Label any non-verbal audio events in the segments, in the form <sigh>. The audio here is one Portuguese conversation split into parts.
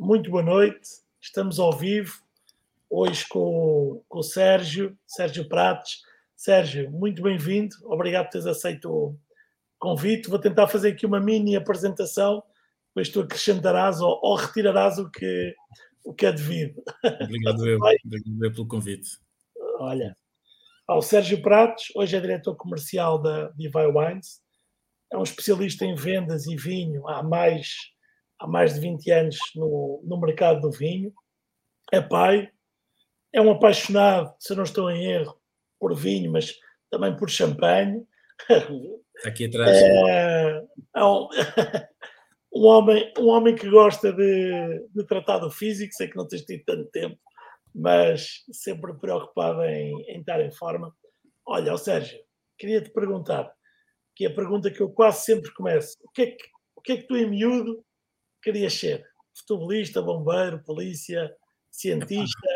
muito boa noite. Estamos ao vivo, hoje com, com o Sérgio, Sérgio Prates. Sérgio, muito bem-vindo. Obrigado por teres aceito o convite. Vou tentar fazer aqui uma mini apresentação, depois tu acrescentarás ou, ou retirarás o que, o que é devido. Obrigado, eu. Obrigado pelo convite. Olha, ao Sérgio Prates, hoje é diretor comercial da Divine Wines. É um especialista em vendas e vinho há mais há mais de 20 anos no, no mercado do vinho, é pai, é um apaixonado, se não estou em erro, por vinho, mas também por champanhe. <laughs> Aqui atrás. É, é um, <laughs> um, homem, um homem que gosta de, de tratar do físico, sei que não tens tido tanto tempo, mas sempre preocupado em, em estar em forma. Olha, Sérgio, queria te perguntar, que é a pergunta que eu quase sempre começo: o que é que, o que, é que tu, em miúdo, querias ser? Futebolista, bombeiro, polícia, cientista?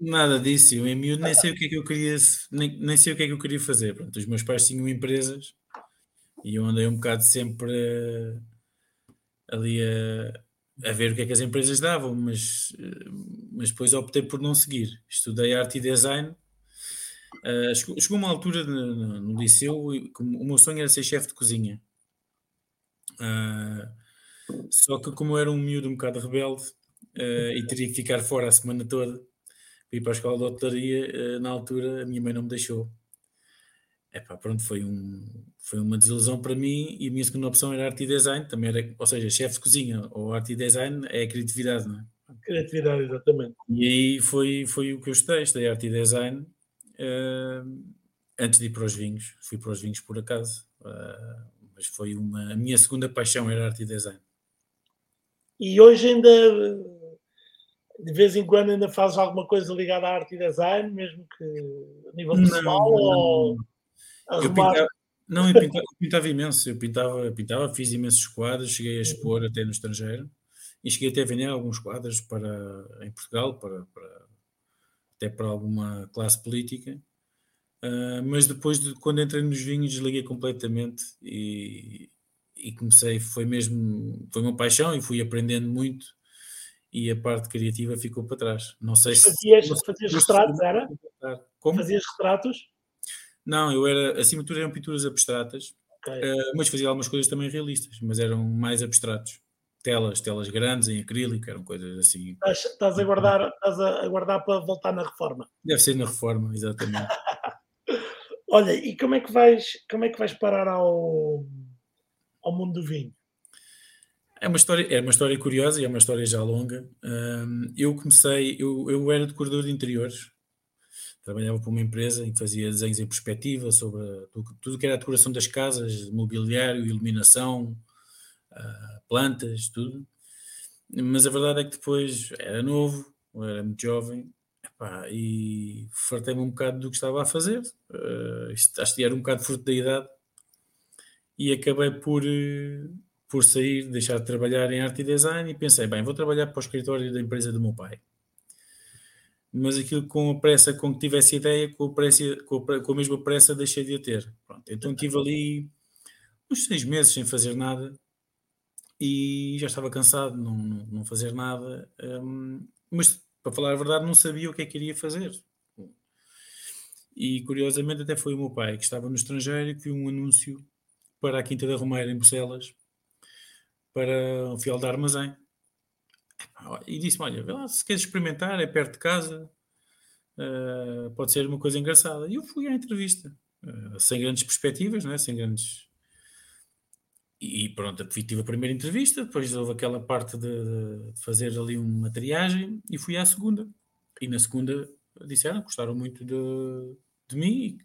Nada disso, eu em miúdo nem sei o que é que eu queria, nem, nem sei o que é que eu queria fazer. Pronto, os meus pais tinham empresas e eu andei um bocado sempre uh, ali a, a, ver o que é que as empresas davam, mas, uh, mas depois optei por não seguir. Estudei arte e design. Uh, chegou, chegou, uma altura no, no, no liceu, o meu sonho era ser chefe de cozinha. Uh, só que como eu era um miúdo um bocado rebelde uh, e teria que ficar fora a semana toda para ir para a escola de hotelaria, uh, na altura a minha mãe não me deixou. Epá, pronto, foi, um, foi uma desilusão para mim e a minha segunda opção era arte e design, também era, ou seja, chefe de cozinha ou arte e design é a criatividade, não é? Criatividade, exatamente. E aí foi, foi o que eu estudei, estudei arte e design uh, antes de ir para os vinhos, fui para os vinhos por acaso, mas foi uma, a minha segunda paixão era arte e design. E hoje ainda, de vez em quando, ainda fazes alguma coisa ligada à arte e design, mesmo que a nível pessoal? Não, ou eu pintava, não, eu pintava, eu pintava, imenso. Eu pintava, pintava, fiz imensos quadros, cheguei a expor uhum. até no estrangeiro e cheguei até a vender alguns quadros para, em Portugal, para, para até para alguma classe política. Uh, mas depois, de, quando entrei nos vinhos, desliguei completamente e, e comecei, foi mesmo, foi uma paixão e fui aprendendo muito e a parte criativa ficou para trás. Não sei fazias, se... Fazias retratos, era? Como? Fazias retratos? Não, eu era, acima de tudo eram pinturas abstratas, okay. uh, mas fazia algumas coisas também realistas, mas eram mais abstratos. Telas, telas grandes em acrílico, eram coisas assim. Estás, estás a guardar, estás a guardar para voltar na reforma. Deve ser na reforma, exatamente. <laughs> Olha, e como é que vais, como é que vais parar ao ao mundo do vinho? É uma história, é uma história curiosa e é uma história já longa. Eu comecei, eu, eu era decorador de interiores, trabalhava para uma empresa em que fazia desenhos em perspectiva sobre tudo, que era a decoração das casas, mobiliário, iluminação, uh, plantas, tudo. Mas a verdade é que depois era novo, era muito jovem, e fartei-me um bocado do que estava a fazer. Uh, isto, acho que era um bocado fruto da idade e acabei por, eh, por sair, deixar de trabalhar em arte e design e pensei, bem, vou trabalhar para o escritório da empresa do meu pai. Mas aquilo com a pressa com que tivesse ideia, com a, pressa, com a, com a mesma pressa deixei de a ter. Pronto, então tive ali uns seis meses sem fazer nada e já estava cansado de não, não, não fazer nada. Um, mas, para falar a verdade, não sabia o que é que iria fazer. E curiosamente até foi o meu pai que estava no estrangeiro que viu um anúncio para a Quinta da Romeira, em Bruxelas, para o fiel da armazém. E disse-me: Olha, lá, se queres experimentar, é perto de casa, uh, pode ser uma coisa engraçada. E eu fui à entrevista, uh, sem grandes perspectivas, né? sem grandes. E pronto, tive a primeira entrevista, depois houve aquela parte de, de fazer ali uma triagem e fui à segunda. E na segunda disseram, gostaram muito de, de mim,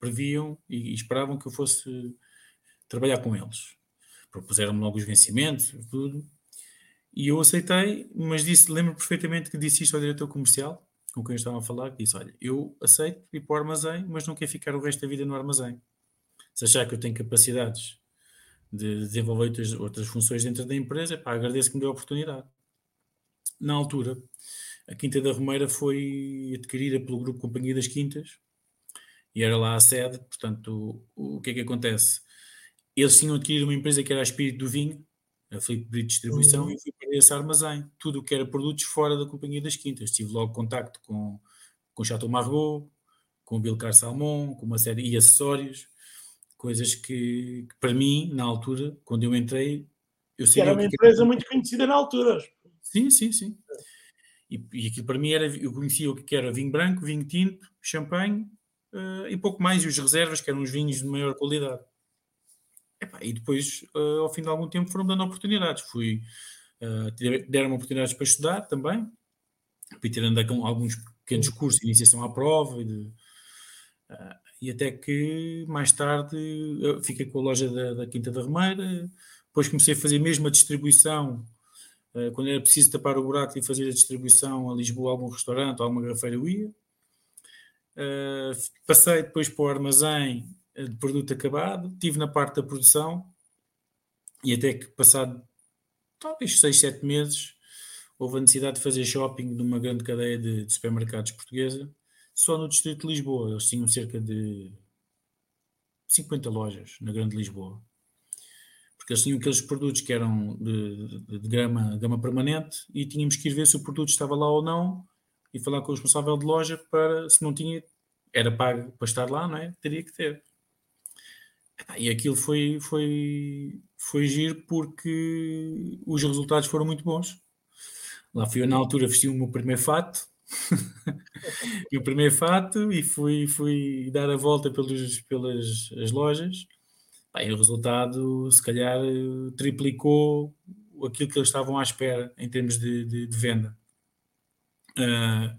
previam e, e esperavam que eu fosse trabalhar com eles. Propuseram-me logo os vencimentos, tudo. E eu aceitei, mas disse, lembro perfeitamente que disse isto ao diretor comercial, com quem eu estava a falar, que disse, olha, eu aceito ir para o armazém, mas não quero ficar o resto da vida no armazém. Se achar que eu tenho capacidades de desenvolver outras, outras funções dentro da empresa, pá, agradeço que me dê a oportunidade. Na altura, a Quinta da Romeira foi adquirida pelo Grupo Companhia das Quintas, e era lá a sede, portanto, o, o que é que acontece? Eles tinham adquirido uma empresa que era a Espírito do Vinho, a Filipe Brito Distribuição, Uhum. e fui para esse armazém. Tudo o que era produtos fora da Companhia das Quintas. Tive logo contacto com, com o Chateau Margaux, com o Bilcar Salmon, com uma série e acessórios, coisas que, que para mim, na altura, quando eu entrei, eu era uma que empresa muito conhecida na altura. Sim, sim, sim. E, e aquilo para mim era, eu conhecia o que era vinho branco, vinho tinto, champanhe eh, e pouco mais, e os reservas, que eram os vinhos de maior qualidade. Epá, e depois, eh, ao fim de algum tempo, foram dando oportunidades. Fui, tive- deram-me oportunidades para estudar também, fui tirando alguns pequenos cursos de iniciação à prova e, de, ah, e até que mais tarde fiquei com a loja da, da Quinta da Romeira, depois comecei a fazer mesmo a distribuição Uh, quando era preciso tapar o buraco e fazer a distribuição a Lisboa, a algum restaurante, a alguma grafeira, eu ia. Uh, passei depois para o armazém uh, de produto acabado, estive na parte da produção e até que passado talvez 6, 7 meses houve a necessidade de fazer shopping de uma grande cadeia de, de supermercados portuguesa, só no distrito de Lisboa. Eles tinham cerca de 50 lojas na grande Lisboa porque eles tinham aqueles produtos que eram de, de, de gama permanente e tínhamos que ir ver se o produto estava lá ou não e falar com o responsável de loja para, se não tinha, era pago para estar lá, não é? Teria que ter. E aquilo foi, foi, foi giro porque os resultados foram muito bons. Lá fui eu na altura, vesti o meu primeiro fato, <laughs> o primeiro fato e fui, fui dar a volta pelos, pelas as lojas Bem, o resultado, se calhar, triplicou aquilo que eles estavam à espera em termos de, de, de venda. Uh,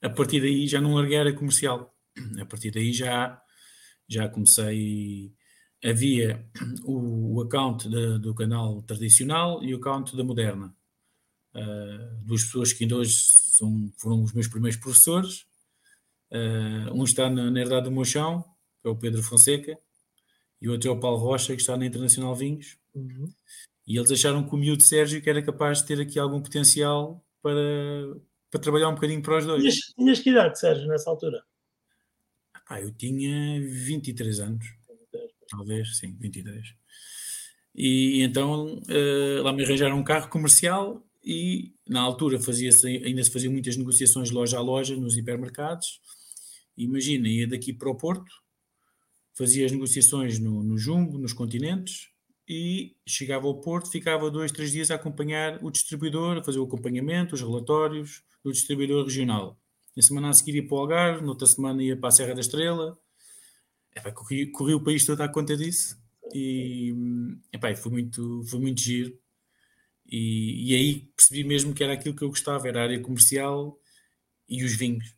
a partir daí já não larguei a comercial. A partir daí já, já comecei. Havia o, o account de, do canal tradicional e o account da moderna. Uh, duas pessoas que ainda hoje são, foram os meus primeiros professores. Uh, um está na, na herdade do meu chão, que é o Pedro Fonseca, e o outro é o Paulo Rocha, que está na Internacional Vinhos. Uhum. E eles acharam que o miúdo Sérgio que era capaz de ter aqui algum potencial para, para trabalhar um bocadinho para os dois. Tinhas, tinhas que idade, Sérgio, nessa altura? Ah, eu tinha 23 anos, talvez, sim, 23. E então uh, lá me arranjaram um carro comercial e na altura fazia ainda se faziam muitas negociações loja a loja nos hipermercados. Imagina, ia daqui para o Porto, fazia as negociações no, no Jumbo, nos continentes, e chegava ao Porto, ficava dois, três dias a acompanhar o distribuidor, a fazer o acompanhamento, os relatórios do distribuidor regional. Na semana a seguir ia para o Algarve, noutra semana ia para a Serra da Estrela. Epá, corri, corri o país todo à conta disso e epá, foi, muito, foi muito giro. E, e, aí percebi mesmo que era aquilo que eu gostava, era a área comercial e os vinhos.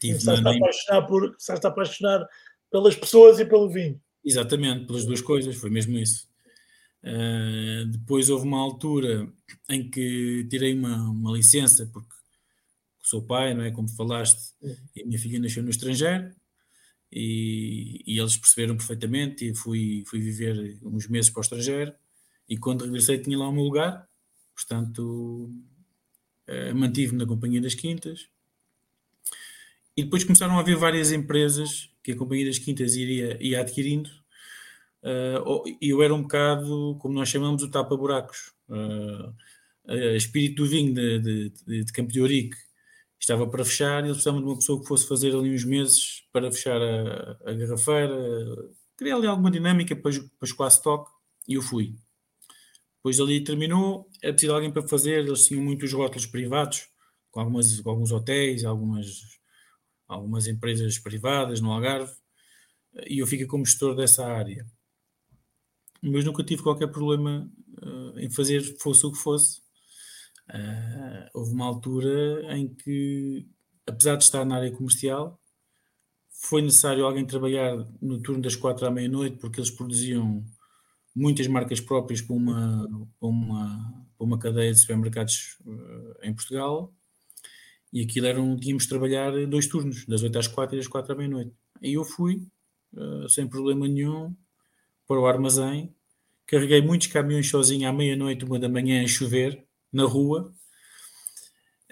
Tive Estás a apaixonar por, estás a apaixonar pelas pessoas e pelo vinho. Exatamente, pelas duas coisas, foi mesmo isso. Uh, depois houve uma altura em que tirei uma, uma licença, porque sou pai, não é? Como falaste, uhum. e a minha filha nasceu no estrangeiro, e, e, eles perceberam perfeitamente, e fui, fui viver uns meses para o estrangeiro, e quando regressei tinha lá o meu lugar, portanto uh, mantive-me na Companhia das Quintas, e depois começaram a haver várias empresas que a Companhia das Quintas iria, ia adquirindo. Uh, e eu era um bocado, como nós chamamos, o tapa-buracos. A espírito do vinho de, de, de, de Campo de Ourique estava para fechar e eles precisavam de uma pessoa que fosse fazer ali uns meses para fechar a, a garrafeira. Queria ali alguma dinâmica para, para escoar stock e eu fui. Depois ali terminou, era preciso alguém para fazer, eles tinham muitos rótulos privados, com, algumas, com alguns hotéis, algumas algumas empresas privadas no Algarve e eu fiquei como gestor dessa área. Mas nunca tive qualquer problema uh, em fazer fosse o que fosse. Uh, houve uma altura em que, apesar de estar na área comercial, foi necessário alguém trabalhar no turno das quatro à meia-noite porque eles produziam muitas marcas próprias para uma, para uma, para uma cadeia de supermercados uh, em Portugal. E aquilo era um, tínhamos de trabalhar dois turnos, das 8 às 4 e das 4 à meia-noite. E eu fui, uh, sem problema nenhum, para o armazém, carreguei muitos caminhões sozinho à meia-noite, uma da manhã, a chover, na rua,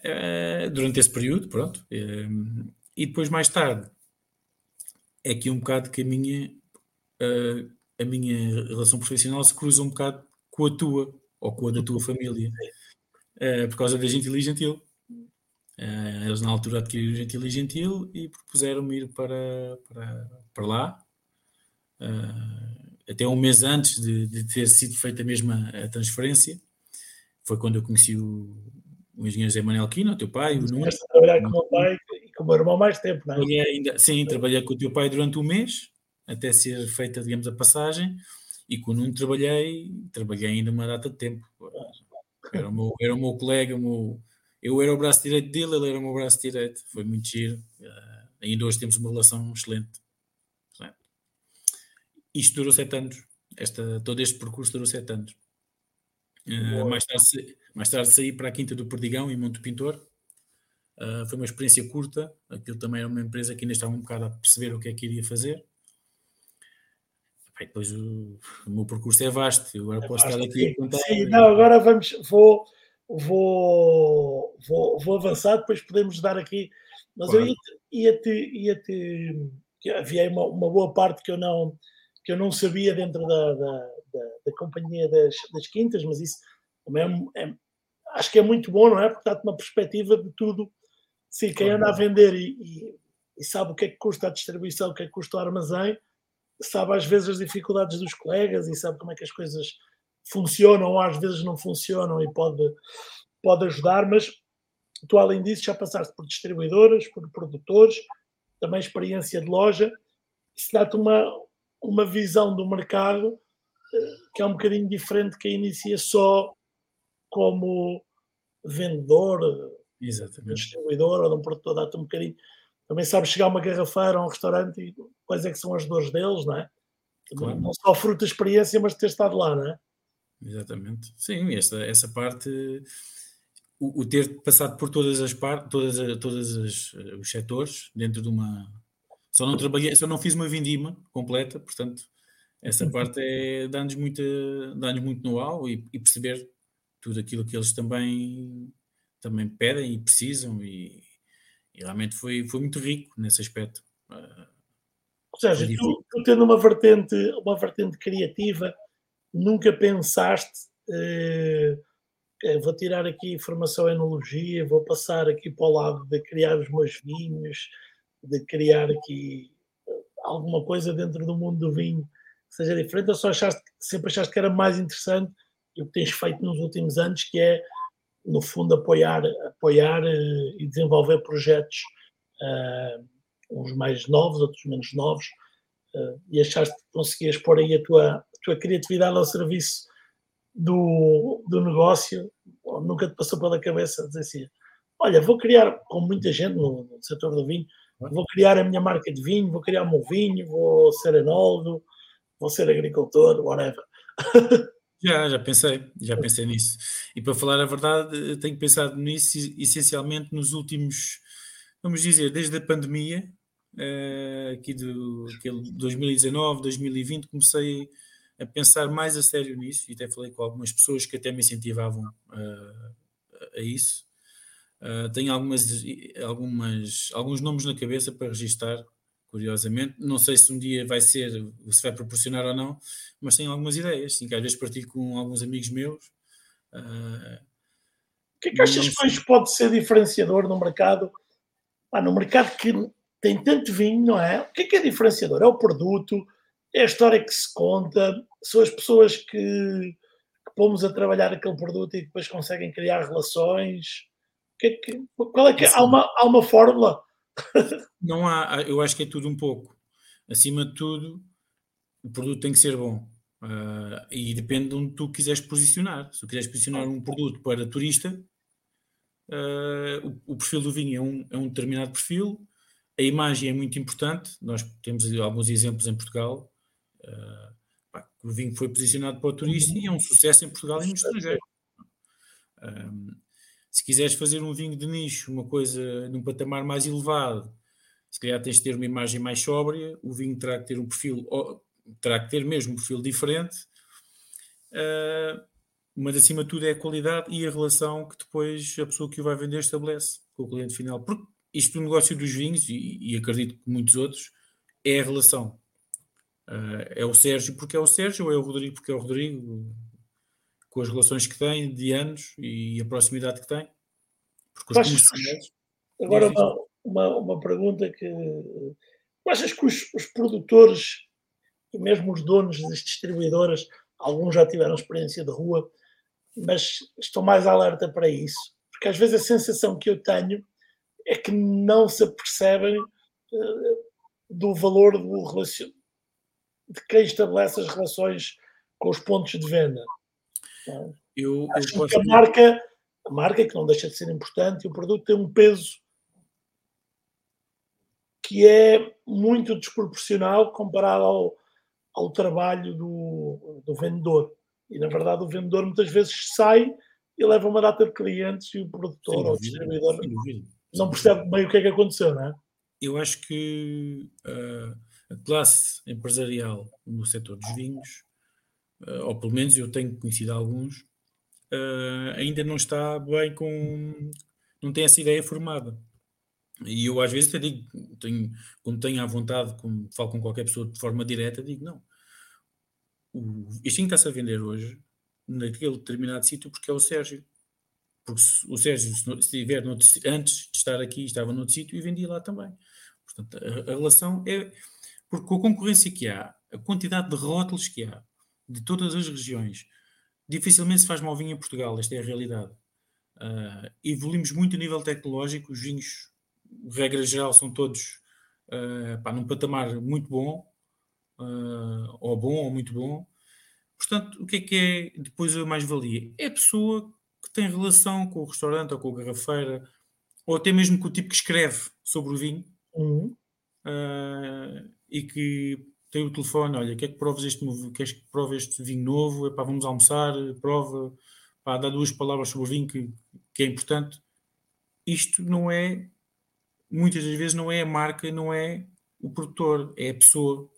uh, durante esse período, pronto. Uh, e depois, mais tarde, é aqui um bocado que a minha, a minha relação profissional se cruza um bocado com a tua ou com a da tua família, uh, por causa da Gentil e Gentil. Uh, eles na altura adquiriram Gentil e Gentil e propuseram-me ir para, para, para lá. Uh, até um mês antes de, de, ter sido feita mesmo a, a transferência, foi quando eu conheci o, o engenheiro José Manuel Quino, o teu pai, o Nuno. trabalhar com o meu pai e com o meu irmão mais tempo, não é? Ainda, sim, trabalhei com o teu pai durante um mês, até ser feita, digamos, a passagem, e com o Nuno trabalhei, trabalhei ainda uma data de tempo. Era o meu, era o meu colega, o meu, eu era o braço direito dele, ele era o meu braço direito. Foi muito giro. Uh, ainda hoje temos uma relação excelente. Isto durou sete anos. Esta, todo este percurso durou sete anos. Uh, mais, tarde, mais tarde saí para a Quinta do Perdigão, em Monte Pintor. Uh, foi uma experiência curta. Aquilo também era uma empresa que ainda estava um bocado a perceber o que é que iria fazer. Bem, depois o, o, meu percurso é vasto. Eu agora é posso vasto, estar aqui sim, a contar. Sim, não, agora vamos, vou, vou, vou, vou avançar, depois podemos dar aqui. Mas claro. eu ia-te. Ia -te, ia -te, havia uma, uma boa parte que eu não que eu não sabia dentro da, da, da, da companhia das, das, quintas, mas isso também é, é, acho que é muito bom, não é? Porque dá-te uma perspectiva de tudo. Sim, quem anda a vender e, e, e, sabe o que é que custa a distribuição, o que é que custa o armazém, sabe às vezes as dificuldades dos colegas e sabe como é que as coisas funcionam ou às vezes não funcionam e pode, pode ajudar, mas tu além disso já passaste por distribuidoras, por produtores, também experiência de loja, isso dá-te uma, uma visão do mercado que é um bocadinho diferente que inicia só como vendedor, Exatamente. distribuidor ou de um produtor, dá-te um bocadinho. Também sabes chegar a uma garrafeira ou a um restaurante e quais é que são as dores deles, não é? Claro. Não só fruto da experiência, mas de ter estado lá, não é? Exatamente. Sim, essa, essa parte, o, o ter passado por todas as partes, todas, todas as, os setores dentro de uma, só não trabalhei, só não fiz uma vindima completa, portanto, essa parte é muito, dar muito know-how e, e, perceber tudo aquilo que eles também, também pedem e precisam e, e realmente foi, foi muito rico nesse aspecto. Ou seja, tu, tu, tendo uma vertente, uma vertente criativa, nunca pensaste eh, vou tirar aqui formação em enologia, vou passar aqui para o lado de criar os meus vinhos, de criar aqui eh, alguma coisa dentro do mundo do vinho seja diferente, ou só achaste, sempre achaste que era mais interessante e o que tens feito nos últimos anos, que é, no fundo, apoiar, apoiar uh, e desenvolver projetos, uh, uns mais novos, outros menos novos, uh, e achaste que conseguias pôr aí a tua, a tua criatividade ao serviço do, do negócio, nunca te passou pela cabeça dizer assim, olha, vou criar, como muita gente no, no setor do vinho, vou criar a minha marca de vinho, vou criar o meu vinho, vou ser enólogo, vou ser agricultor, whatever. <laughs> Já, já pensei, já pensei nisso. E para falar a verdade, tenho pensado nisso essencialmente nos últimos, vamos dizer, desde a pandemia, eh, aqui do 2019, 2020, comecei a pensar mais a sério nisso e até falei com algumas pessoas que até me incentivavam a, a isso. Uh, tenho algumas, algumas, alguns nomes na cabeça para registar, curiosamente. Não sei se um dia vai ser, se vai proporcionar ou não, mas tenho algumas ideias, sim, que às vezes partilho com alguns amigos meus. Uh, o que é que achas que hoje pode ser diferenciador no mercado? Ah, no mercado que tem tanto vinho, não é? O que é que é diferenciador? É o produto, é a história que se conta, são as pessoas que, que pomos a trabalhar aquele produto e depois conseguem criar relações que, que, qual é que é? Há uma, há uma fórmula? Não há, eu acho que é tudo um pouco. Acima de tudo, o produto tem que ser bom. Uh, e depende de onde tu quiseres posicionar. Se tu quiseres posicionar um produto para turista, uh, o, o, perfil do vinho é um, é um determinado perfil, a imagem é muito importante. Nós temos alguns exemplos em Portugal. Uh, pá, o vinho foi posicionado para o turista e é um sucesso em Portugal e no estrangeiro. Se quiseres fazer um vinho de nicho, uma coisa num patamar mais elevado, se calhar tens de ter uma imagem mais sóbria, o vinho terá que ter um perfil, terá que ter mesmo um perfil diferente, uh, mas acima de tudo é a qualidade e a relação que depois a pessoa que o vai vender estabelece com o cliente final. Porque isto do negócio dos vinhos, e, e acredito que muitos outros, é a relação. Uh, é o Sérgio porque é o Sérgio, ou é o Rodrigo porque é o Rodrigo. Com as relações que tem de anos e a proximidade que tem. Porque os comerciais, agora uma, uma, uma, pergunta que achas que os, os, produtores e mesmo os donos das distribuidoras, alguns já tiveram experiência de rua, mas estão mais alerta para isso? Porque às vezes a sensação que eu tenho é que não se apercebem uh, do valor do relacion... de quem estabelece as relações com os pontos de venda. Eu, Acho eu que a marca, a marca, que não deixa de ser importante, e o produto tem um peso que é muito desproporcional comparado ao, ao trabalho do, do vendedor. E, na verdade, o vendedor muitas vezes sai e leva uma data de clientes e o produtor ou o distribuidor não percebe bem o que é que aconteceu, não é? Eu acho que uh, a classe empresarial no setor dos vinhos, ou pelo menos eu tenho conhecido alguns, uh, ainda não está bem com. não tem essa ideia formada. E eu às vezes até digo, tenho, quando tenho à vontade, como falo com qualquer pessoa de forma direta, digo, não, o, este está-se a vender hoje naquele determinado sítio porque é o Sérgio. Porque se, o Sérgio, se estiver antes de estar aqui, estava noutro sítio e vendia lá também. Portanto, a, a, relação é. Porque com a concorrência que há, a quantidade de rótulos que há, de todas as regiões, dificilmente se faz mal vinho em Portugal, esta é a realidade. Uh, evoluímos muito a nível tecnológico, os vinhos, regra geral, são todos uh, pá, num patamar muito bom, uh, ou bom ou muito bom. Portanto, o que é que é depois a mais-valia? É a pessoa que tem relação com o restaurante ou com a garrafeira, ou até mesmo com o tipo que escreve sobre o vinho, uhum. uh, e que tem o telefone, olha, quer que proves este, queres que prove este vinho novo? Epá, vamos almoçar, prova, pá, dá duas palavras sobre o vinho que, que é importante. Isto não é, muitas das vezes não é a marca, não é o produtor, é a pessoa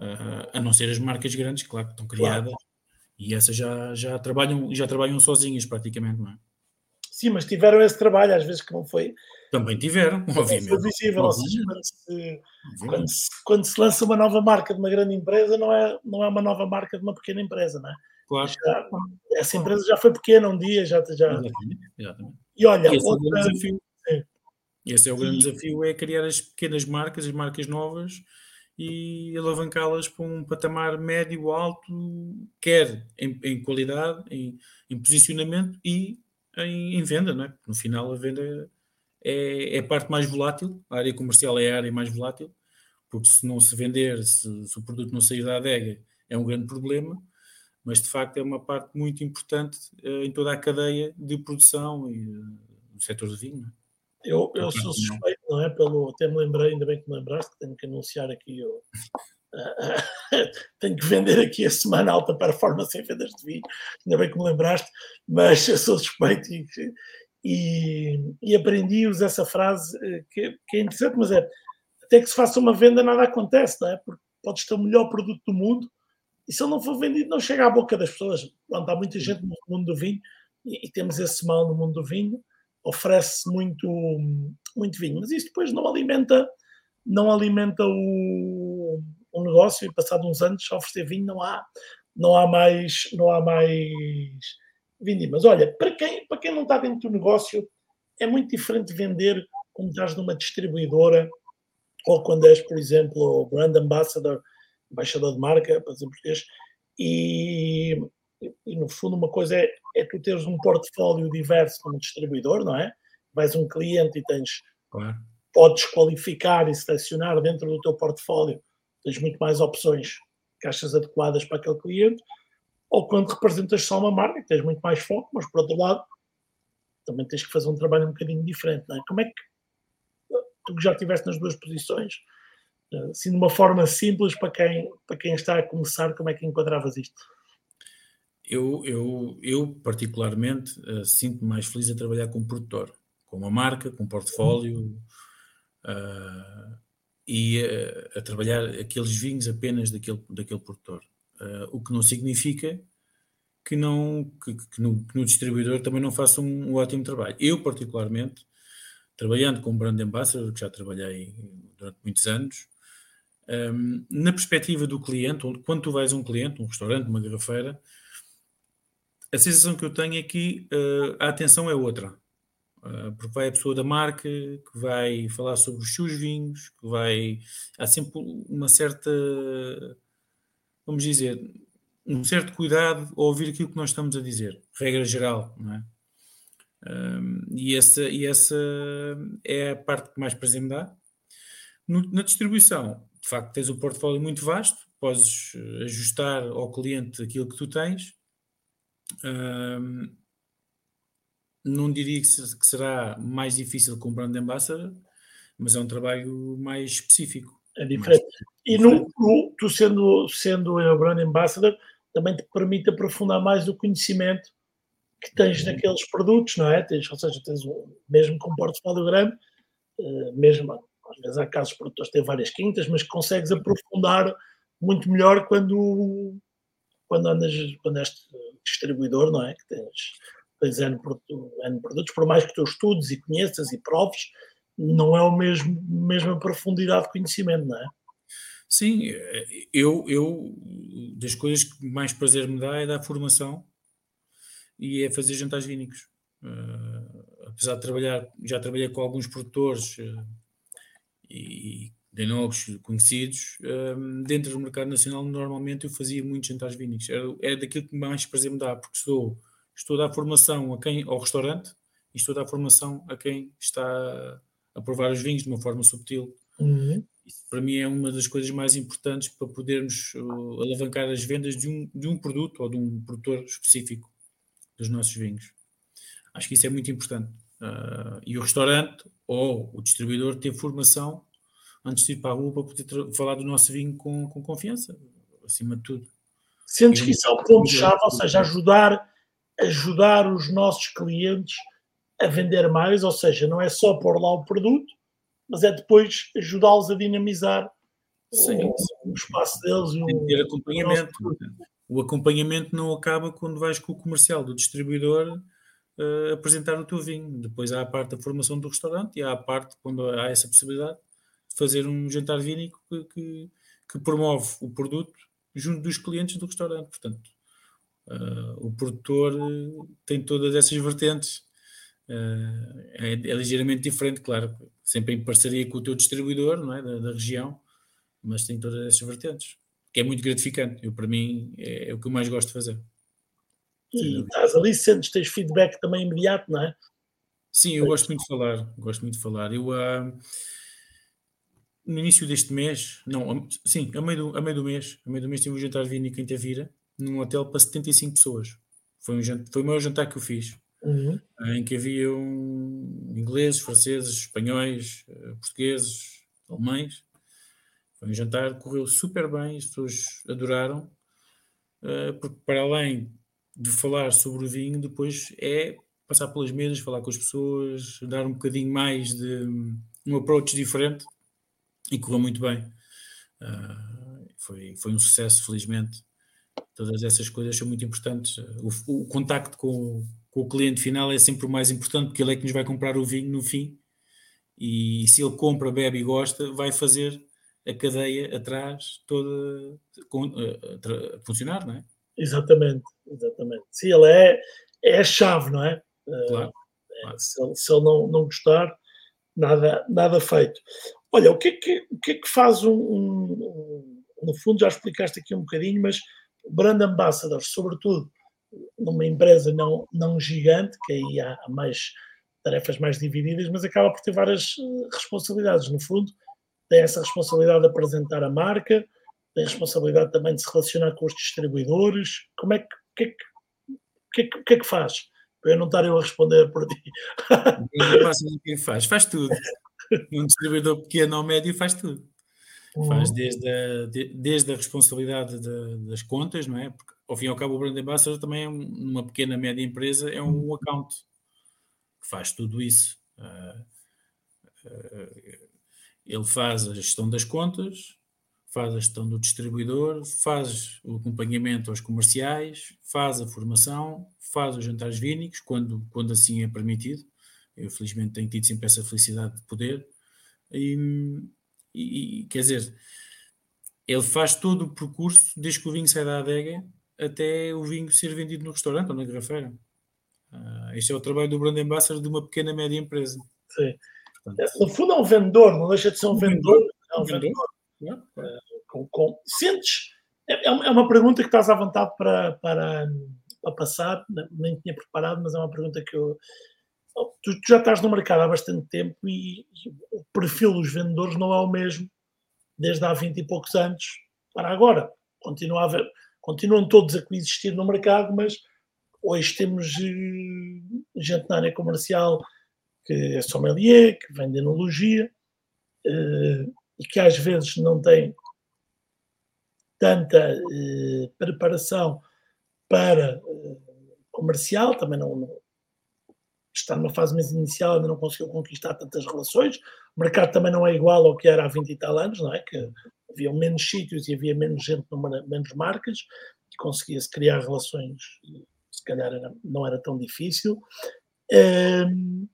Uh, a não ser as marcas grandes, claro, que estão criadas claro. e essas já, já, trabalham, já trabalham sozinhas praticamente, não é? Sim, mas tiveram esse trabalho, às vezes que não foi. Também tiveram, obviamente. Foi visível, ou seja, quando se, quando, se, quando se, lança uma nova marca de uma grande empresa, não é, não é uma nova marca de uma pequena empresa, não é? Claro. Já, essa empresa já foi pequena um dia, já. já... Exatamente, exatamente. E olha, esse, outra... é o desafio. esse é o grande e... desafio, é criar as pequenas marcas, as marcas novas e alavancá-las para um patamar médio alto, quer em, em qualidade, em, em, posicionamento e em, em, venda, não é? No final a venda é, é, a parte mais volátil, a área comercial é a área mais volátil, porque se não se vender, se, se o produto não sair da adega, é um grande problema, mas de facto é uma parte muito importante uh, em toda a cadeia de produção e uh, do setor de vinho. É? Eu, eu sou suspeito, não é? Pelo, até me lembrei, ainda bem que me lembraste, que tenho que anunciar aqui. Eu, <laughs> tenho que vender aqui a semana alta performance em vendas de vinho, ainda bem que me lembraste, mas eu sou suspeito e, e, e aprendi a usar essa frase eh, que, que, é interessante, mas é até que se faça uma venda nada acontece, não é? Porque podes ter o melhor produto do mundo e se ele não for vendido não chega à boca das pessoas. Pronto, há muita gente no mundo do vinho e, e temos esse mal no mundo do vinho oferece muito, muito vinho, mas isso depois não alimenta, não alimenta o, o negócio e passado uns anos a oferecer vinho não há, não há mais, não há mais vinho. Mas olha, para quem, para quem não está dentro do negócio, é muito diferente vender quando estás numa distribuidora ou quando és, por exemplo, o brand ambassador, embaixador de marca, para dizer português, e e no fundo uma coisa é, é tu teres um portfólio diverso como distribuidor, não é? Vais um cliente e tens claro. podes qualificar e selecionar dentro do teu portfólio, tens muito mais opções, caixas adequadas para aquele cliente, ou quando representas só uma marca, tens muito mais foco, mas por outro lado também tens que fazer um trabalho um bocadinho diferente, não é? Como é que tu que já estiveste nas duas posições, assim de uma forma simples para quem, para quem está a começar, como é que enquadravas isto? eu, eu, eu particularmente uh, sinto-me mais feliz a trabalhar com um produtor, com uma marca, com um portfólio uh, e uh, a trabalhar aqueles vinhos apenas daquele, daquele produtor. O que não significa que, não, que, que, no, que, no, distribuidor também não faça um, um, ótimo trabalho. Eu, particularmente, trabalhando com brand ambassador, que já trabalhei durante muitos anos, um, ehm, na perspectiva do cliente, quando tu vais a um cliente, um restaurante, uma garrafeira, a sensação que eu tenho é que uh, a atenção é outra. Uh, porque vai a pessoa da marca que vai falar sobre os seus vinhos, que vai. Há sempre uma certa. Vamos dizer, um certo cuidado ao ouvir aquilo que nós estamos a dizer, regra geral, não é? Um, e, essa, e essa é a parte que mais prazer me dá. No, na distribuição, de facto, tens um portfólio muito vasto, podes eh, ajustar ao cliente aquilo que tu tens. Um, não diria que, será mais difícil com o brand ambassador, mas é um trabalho mais específico. É diferente. Mais... E no, no, tu sendo, sendo o brand ambassador, também te permite aprofundar mais o conhecimento que tens uhum. naqueles produtos, não é? Tens, ou seja, tens um, mesmo com um portfólio grande, uh, mesmo às vezes há casos produtores que têm várias quintas, mas consegues aprofundar muito melhor quando, quando andas, quando és distribuidor, não é? Que tens, tens N produtos, por mais que tu estudes e conheças e proves, não é o mesmo, mesma profundidade de conhecimento, não é? Sim, eu, eu das coisas que mais prazer me dá é dar formação e é fazer jantares vínicos. Uh, apesar de trabalhar, já trabalhei com alguns produtores uh, e de novos conhecidos, uh, dentro do mercado nacional normalmente eu fazia muitos jantares vínicos. Era, era daquilo que mais prazer me dá, porque estou, estou a dar formação a quem, ao restaurante e estou a dar formação a quem está a provar os vinhos de uma forma subtil. Uhum. Isso para mim é uma das coisas mais importantes para podermos uh, alavancar as vendas de um, de um produto ou de um produtor específico dos nossos vinhos. Acho que isso é muito importante. Uh, e o restaurante ou o distribuidor ter formação antes de ir para a rua para poder falar do nosso vinho com, com confiança, acima de tudo. Sentes que isso é o ponto-chave, ou seja, ajudar, ajudar os nossos clientes a vender mais, ou seja, não é só pôr lá o produto, mas é depois ajudá-los a dinamizar Sim, o, o, espaço deles. Tem o, ter acompanhamento. O, o, acompanhamento não acaba quando vais com o comercial do distribuidor uh, apresentar o teu vinho. Depois há a parte da formação do restaurante e há a parte, quando há essa possibilidade, de fazer um jantar vínico que, que, que promove o produto junto dos clientes do restaurante. Portanto, uh, o produtor tem todas essas vertentes é, é, ligeiramente diferente, claro, sempre em parceria com o teu distribuidor não é? da, da região, mas tem todas essas vertentes, que é muito gratificante. Eu, para mim, é, é o que eu mais gosto de fazer. E estás ali, sentes, tens feedback também imediato, não é? Sim, eu gosto muito de falar, gosto muito de falar. Eu, uh, no início deste mês, não, sim, a meio do, a meio do mês, a meio do mês tive um jantar vínico em Tavira, num hotel para 75 pessoas. Foi, um, foi o maior jantar que eu fiz uhum. em que haviam ingleses, franceses, espanhóis, eh, portugueses, alemães. Foi um jantar, correu super bem, as pessoas adoraram, eh, porque para além de falar sobre o vinho, depois é passar pelas mesas, falar com as pessoas, dar um bocadinho mais de um approach diferente e correu muito bem. Foi, foi um sucesso, felizmente. Todas essas coisas são muito importantes. O, o contacto com, com o cliente final é sempre o mais importante, porque ele é que nos vai comprar o vinho no fim. E se ele compra, bebe e gosta, vai fazer a cadeia atrás toda a funcionar, não é? Exatamente, exatamente. Se ele é, é a chave, não é? Claro. É, se, ele, se ele não, não gostar, nada, nada feito. Olha, o que é que, o que, é que faz um, um, No fundo, já explicaste aqui um bocadinho, mas brand ambassador, sobretudo numa empresa não, não gigante, que aí há, mais tarefas mais divididas, mas acaba por ter várias eh, responsabilidades. No fundo, tem essa responsabilidade de apresentar a marca, tem a responsabilidade também de se relacionar com os distribuidores. Como é que, que, é que, que, que é que faz? Para eu não estar eu a responder por ti. Não faz, faz tudo. Um distribuidor pequeno ou médio faz tudo. Faz uhum. desde a, desde a responsabilidade de, das contas, não é? Porque ao fim e ao cabo, o Brand Ambassador também é uma pequena, média empresa, é um account que faz tudo isso. Uh, uh, ele faz a gestão das contas, faz a gestão do distribuidor, faz o acompanhamento aos comerciais, faz a formação, faz os jantares vínicos, quando, quando assim é permitido. Eu, felizmente, tenho tido sempre essa felicidade de poder. E, e, quer dizer, ele faz todo o percurso desde que o vinho sai da adega até o vinho ser vendido no restaurante ou na garrafeira. Uh, este é o trabalho do brand ambassador de uma pequena média empresa. Sim. Portanto, no fundo é um vendedor, não deixa de ser um, um vendedor. vendedor. É um vendedor. vendedor. Uh, com, com, sentes? É, é, é uma pergunta que estás à vontade para, para, para passar, nem tinha preparado, mas é uma pergunta que eu. Tu, tu já estás no mercado há bastante tempo e, e o perfil dos vendedores não é o mesmo desde há 20 e poucos anos para agora. Continua haver, continuam todos a coexistir no mercado, mas hoje temos uh, gente na área comercial que é sommelier, que vende enologia uh, e que às vezes não tem tanta uh, preparação para comercial, também não, não, está numa fase mais inicial, ainda não conseguiu conquistar tantas relações. O mercado também não é igual ao que era há 20 e tal anos, não é? Que havia menos sítios e havia menos gente, menos marcas, e conseguia-se criar relações, se calhar era, não era tão difícil. Um,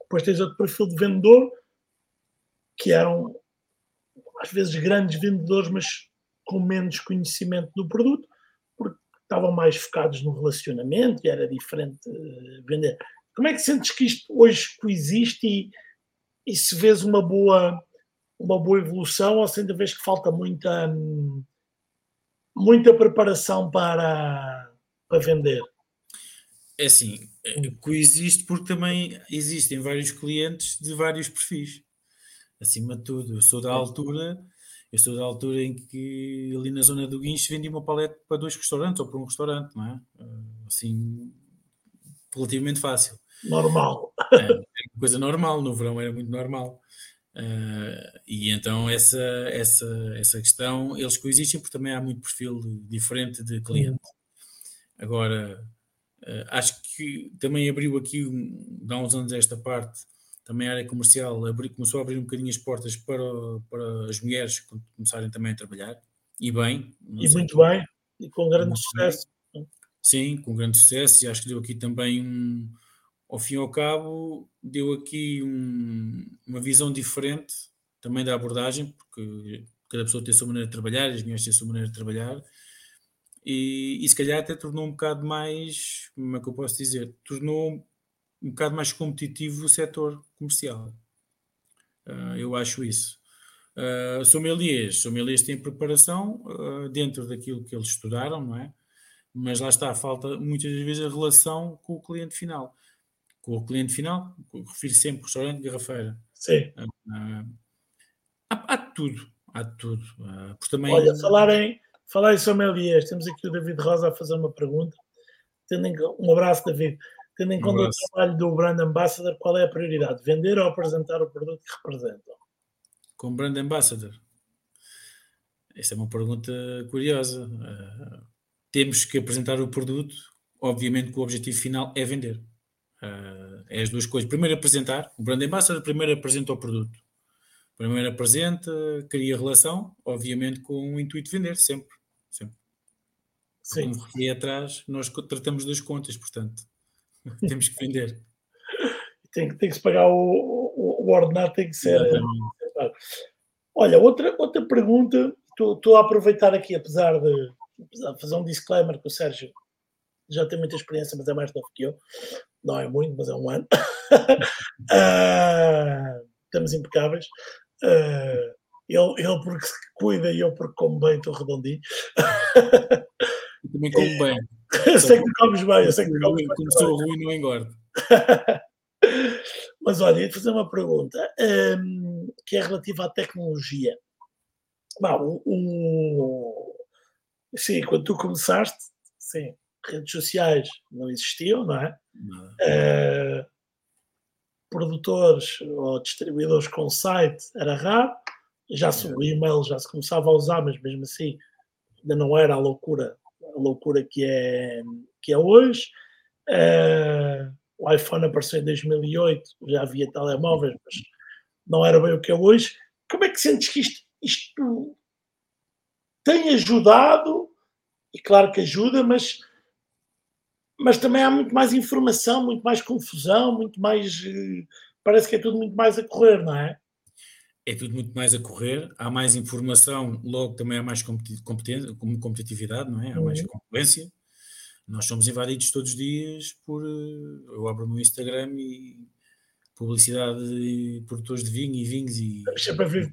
depois tens outro perfil de vendedor, que eram às vezes grandes vendedores, mas com menos conhecimento do produto, porque estavam mais focados no relacionamento e era diferente uh, vender. Como é que sentes que isto hoje coexiste e, e se vês uma boa uma boa evolução ou se ainda vês que falta muita, muita preparação para, para vender? É assim, coexiste porque também existem vários clientes de vários perfis. Acima de tudo, eu sou da altura, eu sou da altura em que ali na zona do Guincho vendi uma paleta para dois restaurantes ou para um restaurante, não é? Assim, relativamente fácil. Normal. É, era uma coisa normal, no verão era muito normal. Uh, e então essa, essa, essa questão, eles coexistem porque também há muito perfil diferente de cliente. Agora, uh, acho que também abriu aqui, há uns anos esta parte, também a área comercial abri, começou a abrir um bocadinho as portas para, para as mulheres começarem também a trabalhar, e bem. E muito bem, e com grande sucesso. Bem. Sim, com grande sucesso, e acho que deu aqui também um, ao fim e ao cabo, deu aqui um, uma visão diferente também da abordagem, porque cada pessoa tem a sua maneira de trabalhar, as minhas têm a sua maneira de trabalhar, e, e se calhar até tornou um bocado mais, como é que eu posso dizer, tornou um bocado mais competitivo o setor comercial. Uh, eu acho isso. Uh, sommeliers, sommeliers têm preparação uh, dentro daquilo que eles estudaram, não é? Mas lá está, falta muitas vezes a relação com o cliente final com o cliente final, refiro sempre restaurante, garrafeira. Sim. Uh, há, há, tudo, há tudo. Uh, também... Olha, falar em, falar em sommeliers, temos aqui o David Rosa a fazer uma pergunta. Tendo em, um abraço, David. Tendo em conta um o trabalho do Brand Ambassador, qual é a prioridade? Vender ou apresentar o produto que representam? Com Brand Ambassador? Essa é uma pergunta curiosa. Temos que apresentar o produto, obviamente que o objetivo final é vender. Uh, é as duas coisas. Primeiro apresentar, o brand ambassador primeiro apresenta o produto. Primeiro apresenta, cria relação, obviamente com o intuito de vender, sempre. sempre. Sim. Como atrás, nós tratamos das contas, portanto, <laughs> temos que vender. tem, tem que se pagar o, o, o ordenado, tem que ser. Olha, outra, outra pergunta, estou a aproveitar aqui, apesar de, apesar de fazer um disclaimer que o Sérgio já tem muita experiência, mas é mais novo que eu. Não é muito, mas é um ano. uh, <laughs> estamos impecáveis. Uh, ele, ele porque se cuida e eu porque como bem, estou redondinho. <laughs> Eu também como bem. eu sei que comes bem, eu sei que comes bem. Como sou ruim, não engordo. <laughs> Mas olha, ia fazer uma pergunta um, que é relativa à tecnologia. Bom, um, sim, quando tu começaste, sim, redes sociais não existiam, não é? Não. Uh, produtores ou distribuidores com site era raro, já se, o e-mail já se começava a usar, mas mesmo assim ainda não era a loucura, a loucura que é, que é hoje. Uh, o iPhone apareceu em 2008, já havia telemóveis, mas não era bem o que é hoje. Como é que sentes que isto, isto tem ajudado? E claro que ajuda, mas mas também há muito mais informação, muito mais confusão, muito mais. Eh, parece que é tudo muito mais a correr, não é? é tudo muito mais a correr, há mais informação, logo também há mais competitividade, não é? Há mais uhum. concorrência. Nós somos invadidos todos os dias por. Eh, eu abro no Instagram e publicidade de produtores de vinho e vinhos e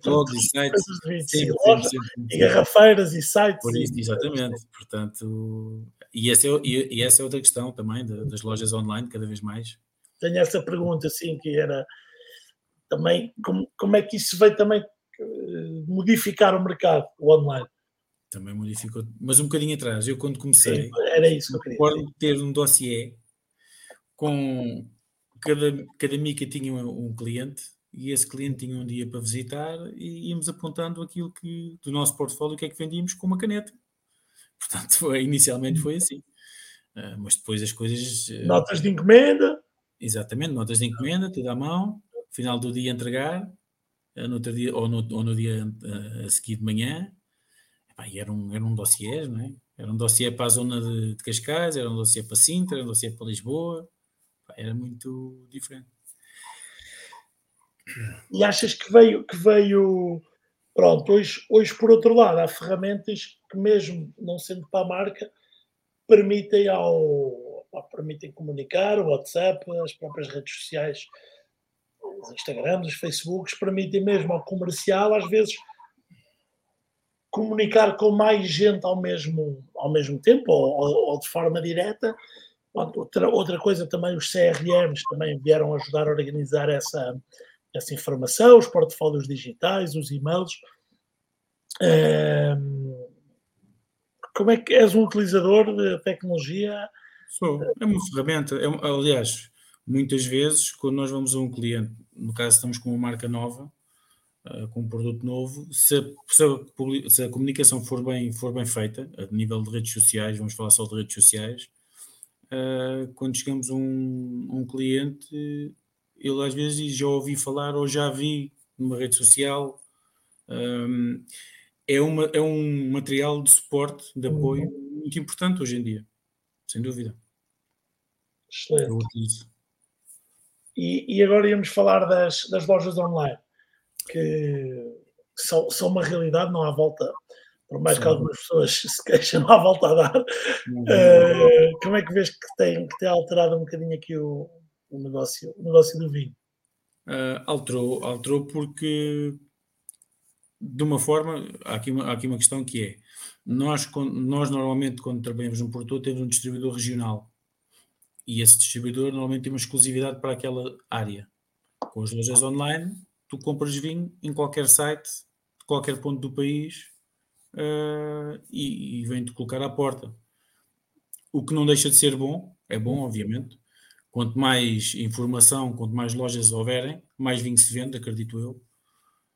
blogs e sites sempre, sempre, sempre, e garrafeiras e sites por isso, exatamente portanto e essa, é, e, essa é outra questão também das lojas online cada vez mais. Tenho essa pergunta assim que era também como, como é que isso veio também eh, modificar o mercado o online? Também modificou mas um bocadinho atrás. Eu quando comecei Sim, era isso que eu queria ter um dossiê com cada, cada mica tinha um, um, cliente e esse cliente tinha um dia para visitar e íamos apontando aquilo que do nosso portfólio, o que é que vendíamos com uma caneta. Portanto, foi, inicialmente foi assim. Uh, mas depois as coisas. Uh, notas de encomenda. Exatamente, notas de encomenda, tudo à mão, final do dia entregar, uh, no outro dia, ou, no, ou no dia a seguir de manhã. Epá, e era um, era um dossiê, não é? Era um dossiê para a zona de, de Cascais, era um dossiê para Sintra, era um dossiê para Lisboa, era muito diferente. E achas que veio, que veio pronto, hoje, hoje por outro lado, há ferramentas que mesmo não sendo para a marca, permitem ao permitem comunicar, o WhatsApp, as próprias redes sociais, os Instagrams, os Facebooks, permitem mesmo ao comercial, às vezes, comunicar com mais gente ao mesmo, ao mesmo tempo, ou, ou de forma direta, Outra, outra coisa também, os CRMs também vieram ajudar a organizar essa, essa informação, os portfólios digitais, os e-mails. Como é que és um utilizador de tecnologia? Sou, é uma ferramenta. É, aliás, muitas vezes, quando nós vamos a um cliente, no caso estamos com uma marca nova, uh, com um produto novo, se a, se, a, se a, comunicação for bem, for bem feita, a nível de redes sociais, vamos falar só de redes sociais, uh, quando chegamos a um, um, cliente, ele às vezes já ouvi falar ou já vi numa rede social. Um, é, uma, é um material de suporte, de apoio uhum. muito importante hoje em dia, sem dúvida. Excelente. E, e, agora íamos falar das, das lojas online, que são, são uma realidade, não há volta, por mais Sim. que algumas pessoas se queixem, não há volta a dar. Uh, como é que vês que tem, que tem alterado um bocadinho aqui o, o, negócio, o negócio do vinho? Uh, alterou, alterou porque de uma forma, há aqui uma, há aqui uma questão que é, nós, nós normalmente quando trabalhamos num produto temos um distribuidor regional e esse distribuidor normalmente tem uma exclusividade para aquela área. Com as lojas online, tu compras vinho em qualquer site, de qualquer ponto do país, uh, e, e vem-te colocar à porta. O que não deixa de ser bom, é bom, obviamente. Quanto mais informação, quanto mais lojas houverem, mais vinho se vende, acredito eu.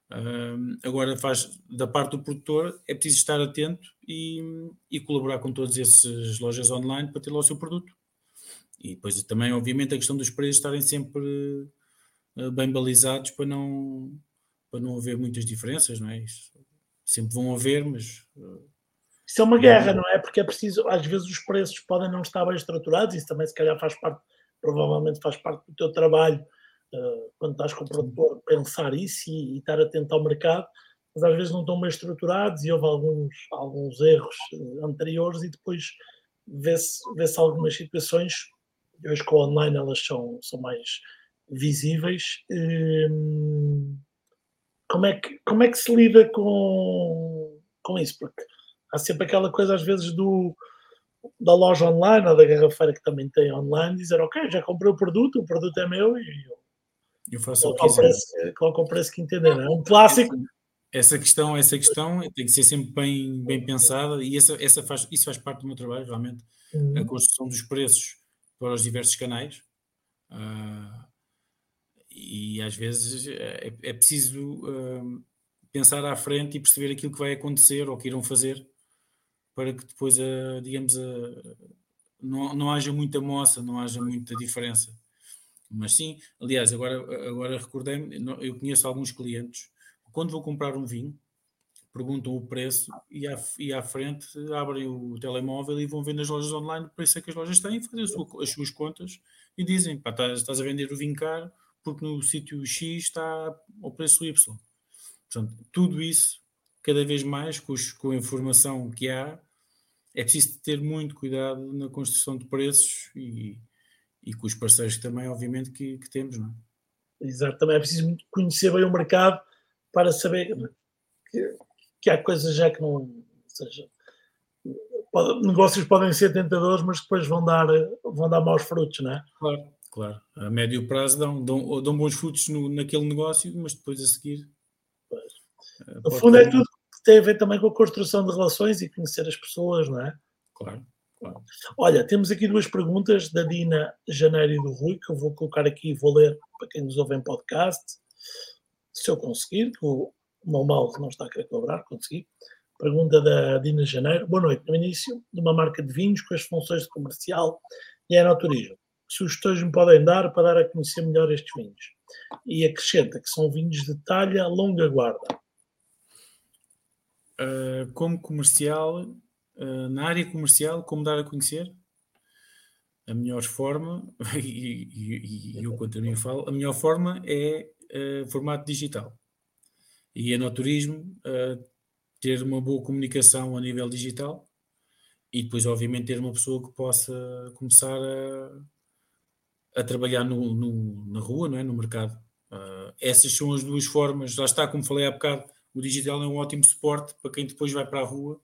Uh, agora, faz da parte do produtor, é preciso estar atento e, e colaborar com todas essas lojas online para ter lá o seu produto. E depois também, obviamente, a questão dos preços estarem sempre uh, bem balizados para não, para não haver muitas diferenças, não é? Isso sempre vão haver, mas. Eh, isso é uma guerra, não é? Porque é preciso, às vezes os preços podem não estar bem estruturados, isso também se calhar faz parte, provavelmente faz parte do teu trabalho, uh, quando estás com o produtor, pensar isso e, e, estar atento ao mercado, mas às vezes não estão bem estruturados e houve alguns, alguns erros uh, anteriores e depois vê-se vê algumas situações, hoje com o online elas são, são mais visíveis. Uh, como é que, como é que se lida com, com isso? Porque há sempre aquela coisa, às vezes, do, da loja online ou da garrafeira que também tem online, dizer, ok, já comprei o produto, o produto é meu e eu, eu faço o que quiser. Coloco o preço que entender. É um clássico. Essa questão, essa questão tem que ser sempre bem, bem pensada e essa, essa faz, isso faz parte do meu trabalho, realmente. Uhum. A construção dos preços para os diversos canais. Uh, e às vezes é, é preciso uh, pensar à frente e perceber aquilo que vai acontecer ou que irão fazer para que depois, uh, digamos, não, não haja muita moça, não haja muita diferença. Mas sim, aliás, agora, agora recordei-me, eu conheço alguns clientes, quando vou comprar um vinho, perguntam o preço e à, e à frente abrem o telemóvel e vão ver nas lojas online o preço é que as lojas têm, fazem as suas contas e dizem, pá, estás, estás a vender o vinho caro, porque no sítio X está ao preço Y. Portanto, tudo isso, cada vez mais, com, os, com a informação que há, é preciso ter muito cuidado na construção de preços e, e com os parceiros também, obviamente, que, que temos, não é? Exato, também é preciso conhecer bem o mercado para saber que, que há coisas já que não. Ou seja, pode, negócios podem ser tentadores, mas depois vão dar, vão dar maus frutos, não é? Claro, claro. A médio prazo dão, dão, dão bons frutos no, naquele negócio, mas depois a seguir. Pois. Eh, no fundo, é tudo que tem a ver também com a construção de relações e conhecer as pessoas, não é? Claro. Olha, temos aqui duas perguntas da Dina Janeiro e do Rui, que eu vou colocar aqui e vou ler para quem nos ouve em podcast, se eu conseguir, que o meu mouse não está a querer cobrar, consegui. Pergunta da Dina Janeiro. Boa noite. No início de uma marca de vinhos com as funções de comercial e aeroturismo, que sugestões me podem dar para dar a conhecer melhor estes vinhos? E acrescenta que são vinhos de talha longa guarda. Uh, como comercial, uh, na área comercial, como dar a conhecer? A melhor forma, <laughs> e, e, e eu quanto a mim falo, a melhor forma é uh, formato digital. E é no turismo ter uma boa comunicação a nível digital e depois, obviamente, ter uma pessoa que possa começar a, a trabalhar no, no, na rua, não é? no mercado. Uh, essas são as duas formas. Já está, como falei há bocado, o digital é um ótimo suporte para quem depois vai para a rua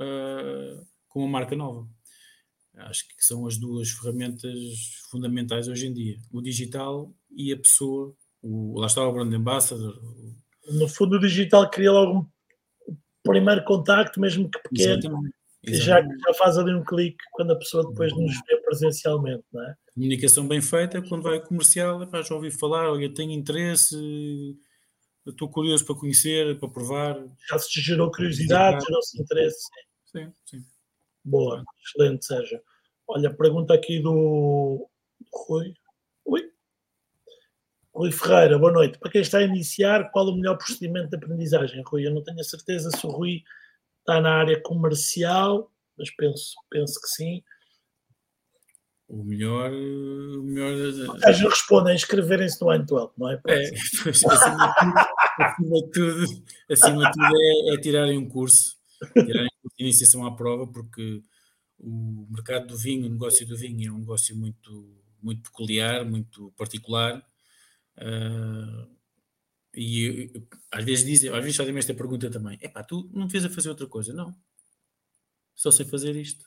uh, com uma marca nova. Acho que são as duas ferramentas fundamentais hoje em dia: o digital e a pessoa. O, lá está o brand ambassador. No fundo, o digital cria logo primeiro contacto, mesmo que pequeno, Exatamente. Já, já faz ali um clique quando a pessoa depois nos vê presencialmente, não é? Comunicação bem feita, quando vai comercial, já ouvi falar, olha, tenho interesse, estou curioso para conhecer, para provar. Já se gerou curiosidade, gerou-se interesse. Sim, sim. Boa, excelente, Sérgio. Olha, pergunta aqui do Rui. Ui, Rui Ferreira, boa noite. Para quem está a iniciar, qual o melhor procedimento de aprendizagem, Rui? Eu não tenho a certeza se o Rui está na área comercial, mas penso, penso que sim. O melhor. O melhor... Eles respondem a inscreverem-se no N12, não é? é acima de tudo, acima de tudo é, é tirarem um curso, tirarem um curso de iniciação à prova, porque o mercado do vinho, o negócio do vinho é um negócio muito, muito peculiar, muito particular Uh, e às vezes dizem, às vezes fazem esta pergunta também: é pá, tu não te a fazer outra coisa? Não, só sei fazer isto.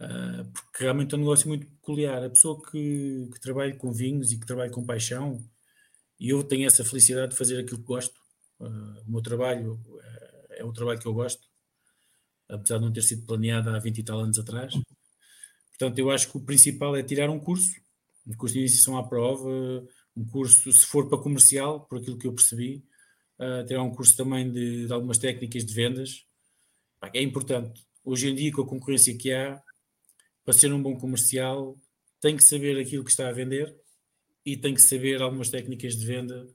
Uh, porque realmente é um negócio muito peculiar. A pessoa que, que trabalha com vinhos e que trabalha com paixão, e eu tenho essa felicidade de fazer aquilo que gosto. Uh, o meu trabalho é o trabalho que eu gosto, apesar de não ter sido planeado há 20 e tal anos atrás. Portanto, eu acho que o principal é tirar um curso, um curso de iniciação à prova um curso, se for para comercial, por aquilo que eu percebi, uh, terá um curso também de, de, algumas técnicas de vendas. É importante. Hoje em dia, com a concorrência que há, para ser um bom comercial, tem que saber aquilo que está a vender e tem que saber algumas técnicas de venda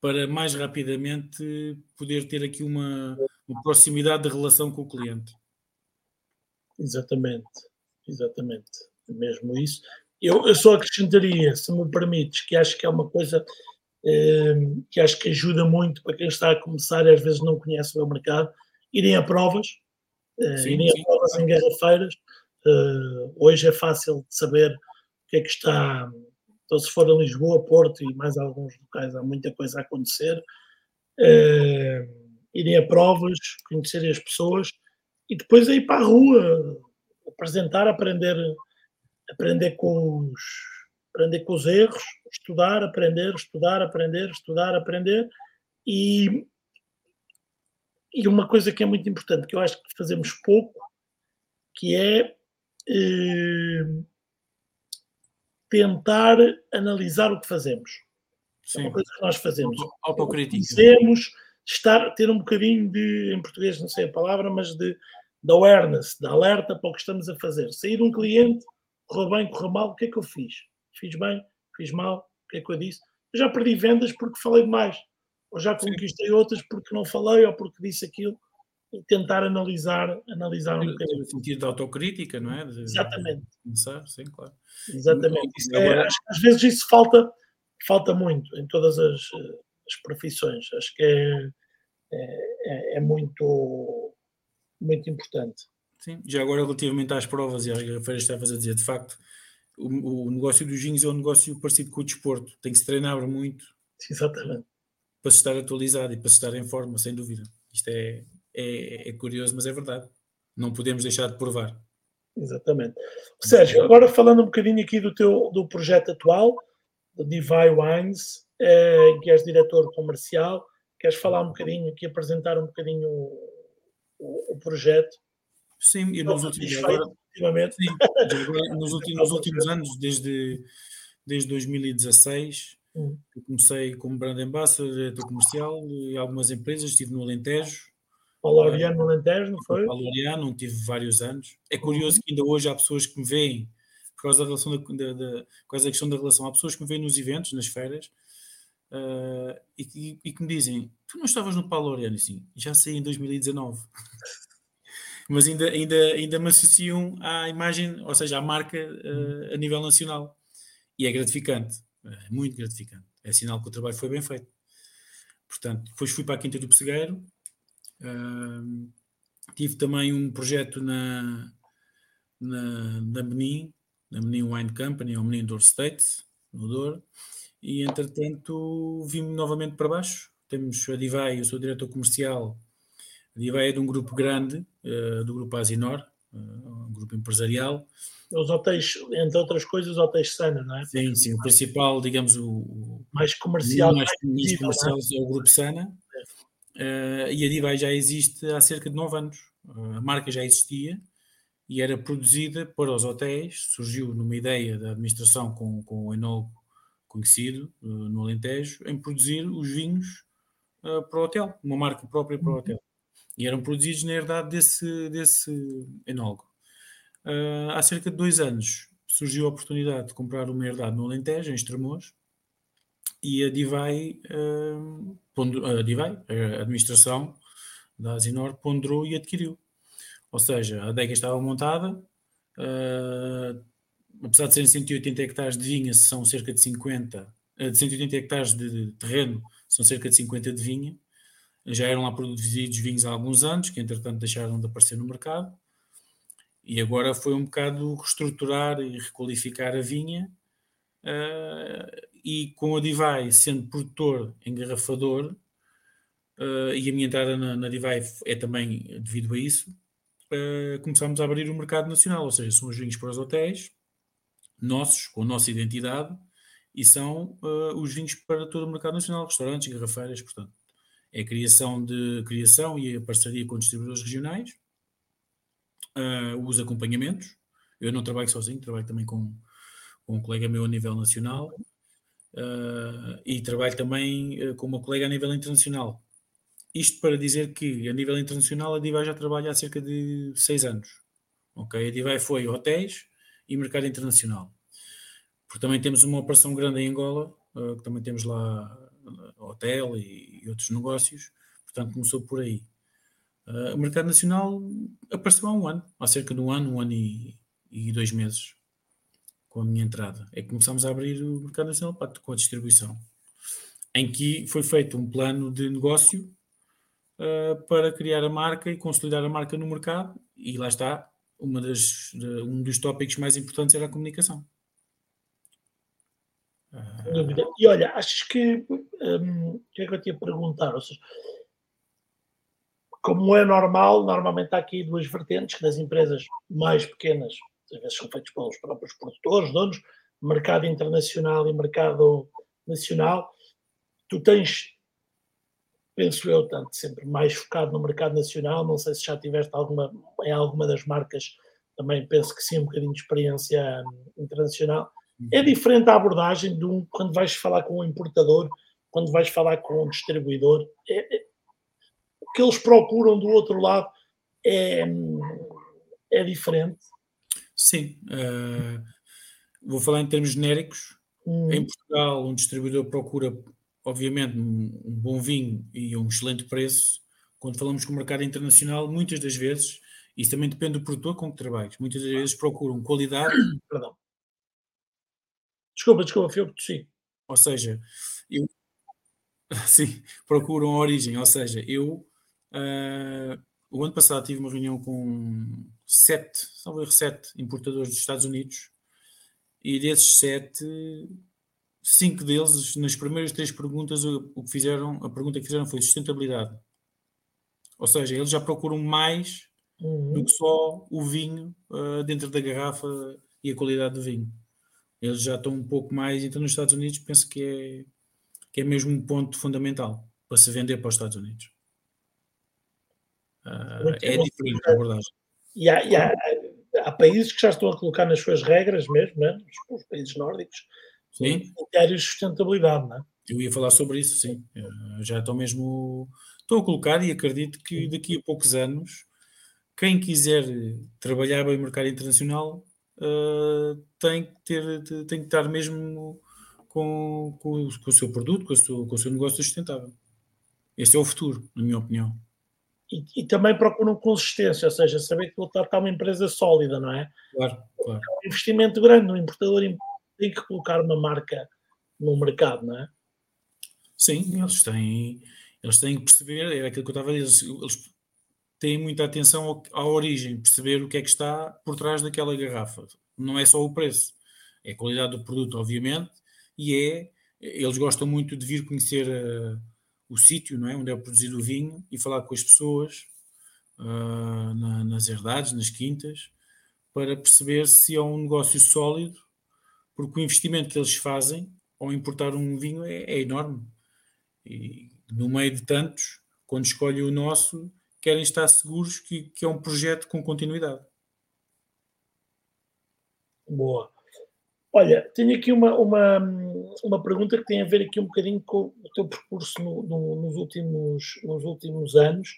para mais rapidamente poder ter aqui uma, uma proximidade de relação com o cliente. Exatamente, exatamente. Mesmo isso. Eu, eu só acrescentaria, se me permites, que acho que é uma coisa eh, que acho que ajuda muito para quem está a começar e às vezes não conhece o mercado, irem a provas, eh, sim, irem sim. a provas em garrafeiras. Eh, hoje é fácil de saber o que é que está. Então, se for a Lisboa, Porto e mais alguns locais, há muita coisa a acontecer. Eh, irem a provas, conhecerem as pessoas e depois ir para a rua, apresentar, aprender aprender com os, aprender com os erros, estudar, aprender, estudar, aprender, estudar, aprender e, e uma coisa que é muito importante, que eu acho que fazemos pouco, que é eh, tentar analisar o que fazemos. Sim. É uma coisa que nós fazemos. Autocrítica. Fazemos estar, ter um bocadinho de, em português não sei a palavra, mas de, de awareness, de alerta para o que estamos a fazer. Sair um cliente correu bem, correu mal, o que é que eu fiz? Fiz bem, fiz mal, o que é que eu disse? Eu já perdi vendas porque falei demais, ou já conquistei outras porque não falei ou porque disse aquilo e tentar analisar, analisar um bocadinho. No sentido de autocrítica, não é? De, Exatamente. Começar, sim, claro. Exatamente. É, acho que às vezes isso falta, falta muito em todas as, as profissões. Acho que é, é, é muito, muito importante. Sim, já agora relativamente às provas, e a Feira estavas a dizer, de facto, o, o, negócio dos vinhos é um negócio parecido com o desporto, tem que se treinar muito. <laughs> Exatamente. Para se estar atualizado e para se estar em forma, sem dúvida. Isto é, é, é curioso, mas é verdade. Não podemos deixar de provar. Exatamente. Sérgio, agora falando um bocadinho aqui do teu do projeto atual, Divine Wines, eh, que és diretor comercial, queres falar um bocadinho aqui, apresentar um bocadinho o, o, o projeto? Sim, e nos últimos, agora, sim, agora, nos, últimos, nos últimos <laughs> anos, desde, desde 2016, hum. eu comecei como brand ambassador, diretor comercial e algumas empresas, estive no Alentejo, Paloriano no Alentejo, não foi? Paloriano, tive vários anos. É curioso que ainda hoje há pessoas que me veem, por causa da, relação da, da, por causa da questão da relação, há pessoas que me veem nos eventos, nas feiras, uh, e, e, e, que me dizem: Tu não estavas no Paloriano? Sim, já saí em 2019. <laughs> Mas ainda, ainda, ainda me associam à imagem, ou seja, à marca uh, a nível nacional. E é gratificante, é muito gratificante. É sinal que o trabalho foi bem feito. Portanto, depois fui para a Quinta do Pessegueiro, Uh, tive também um projeto na, na, na Benin, na Benin Wine Company, ou Benin Door State, no Douro, e entretanto vim novamente para baixo. Temos a Divai, eu sou diretor comercial. A Divai é de um grupo grande, uh, do grupo Asinor, uh, um grupo empresarial. Os hotéis, entre outras coisas, os hotéis Sana, não é? Sim, sim. O principal, digamos, o, o mais comercial, mais, mais comercial é? é o grupo Sana. Uh, e a Divai já existe há cerca de 9 anos. A marca já existia e era produzida para os hotéis. Surgiu numa ideia da administração com, com o enólogo conhecido uh, no Alentejo em produzir os vinhos para o hotel, uma marca própria para o uhum. hotel. E eram produzidos na herdade desse, desse enólogo. há cerca de dois anos surgiu a oportunidade de comprar uma herdade no Alentejo, em Estremoz, e a Divai a DIVAI, a administração da Asinor, ponderou e adquiriu. Ou seja, a adega estava montada, uh, apesar de serem 180 hectares de vinha, são cerca de 50, uh, de 180 hectares de terreno, são cerca de 50 de vinha. Já eram lá produzidos vinhos há alguns anos, que entretanto deixaram de aparecer no mercado. E agora foi um bocado reestruturar e requalificar a vinha uh, e com a Divai sendo produtor engarrafador, uh, e a minha entrada na, na Divai é também devido a isso, uh, começámos a abrir o mercado nacional, ou seja, são os vinhos para os hotéis, nossos, com a nossa identidade, e são uh, os vinhos para todo o mercado nacional, restaurantes, garrafeiras, portanto. É a criação, de, criação e a parceria com distribuidores regionais, os acompanhamentos. Eu não trabalho sozinho, trabalho também com, com um colega meu a nível nacional uh, e trabalho também uh, com uma colega a nível internacional. Isto para dizer que, a nível internacional, a Divai já trabalha há cerca de seis anos. Ok? A Divai foi hotéis e mercado internacional. Porque também temos uma operação grande em Angola, uh, que também temos lá hotel e, e, outros negócios, portanto começou por aí. Uh, o mercado nacional apareceu há um ano, há cerca de um ano, um ano e, e dois meses com a minha entrada. É que começámos a abrir o mercado nacional com a distribuição, em que foi feito um plano de negócio uh, para criar a marca e consolidar a marca no mercado, e lá está, uma das, um dos tópicos mais importantes era a comunicação. Dúvida. E olha, achas que um, o que é que eu te ia perguntar? Ou seja, como é normal, normalmente há aqui duas vertentes que das empresas mais pequenas às vezes são feitos pelos próprios produtores, donos, mercado internacional e mercado nacional. Tu tens, penso eu, tanto sempre mais focado no mercado nacional, não sei se já tiveste alguma, em alguma das marcas, também penso que sim, um bocadinho de experiência internacional. É uhum. diferente a abordagem de um, quando vais falar com um importador, quando vais falar com um distribuidor. É, é, o que eles procuram do outro lado é, é diferente. Sim. Uh, vou falar em termos genéricos. Hum. Em Portugal, um distribuidor procura, obviamente, um, bom vinho e um excelente preço. Quando falamos com o mercado internacional, muitas das vezes, isso também depende do produtor com que trabalhas, muitas das vezes procuram qualidade. <coughs> Perdão. Desculpa, desculpa, fui eu que tossi. Ou seja, eu, <laughs> sim, procuram a origem. Ou seja, eu uh, o ano passado tive uma reunião com sete, talvez sete importadores dos Estados Unidos e desses sete, cinco deles, nas primeiras três perguntas, o que fizeram, a pergunta que fizeram foi sustentabilidade. Ou seja, eles já procuram mais uhum. do que só o vinho uh, dentro da garrafa e a qualidade do vinho. Eles já estão um pouco mais, então nos Estados Unidos penso que é, que é mesmo um ponto fundamental para se vender para os Estados Unidos. Uh, é bom. diferente a abordagem. E há, e há, há, países que já estão a colocar nas suas regras mesmo, né? os, os países nórdicos, sim. critérios de sustentabilidade, não é? Eu ia falar sobre isso, sim. Uh, já estão mesmo. Estão a colocar e acredito que daqui a poucos anos, quem quiser trabalhar bem no mercado internacional uh, tem, que ter, tem que estar mesmo com, com, com o seu produto, com o seu, com o seu negócio sustentável. Esse é o futuro, na minha opinião e, e, também procuram consistência, ou seja, saber que está uma empresa sólida, não é? Claro, claro. É um investimento grande no importador tem que colocar uma marca no mercado, não é? Sim, eles têm, eles têm que perceber, é aquilo que eu estava a dizer, eles, têm muita atenção à origem, perceber o que é que está por trás daquela garrafa. Não é só o preço, é a qualidade do produto, obviamente, e é, eles gostam muito de vir conhecer a o sítio não é? onde é produzido o vinho e falar com as pessoas uh, na, nas herdades, nas quintas, para perceber se é um negócio sólido, porque o investimento que eles fazem ao importar um vinho é, é enorme. E no meio de tantos, quando escolhem o nosso, querem estar seguros que, que é um projeto com continuidade. Boa. Olha, tenho aqui uma, uma, uma pergunta que tem a ver aqui um bocadinho com o teu percurso no, no, nos, últimos, nos últimos anos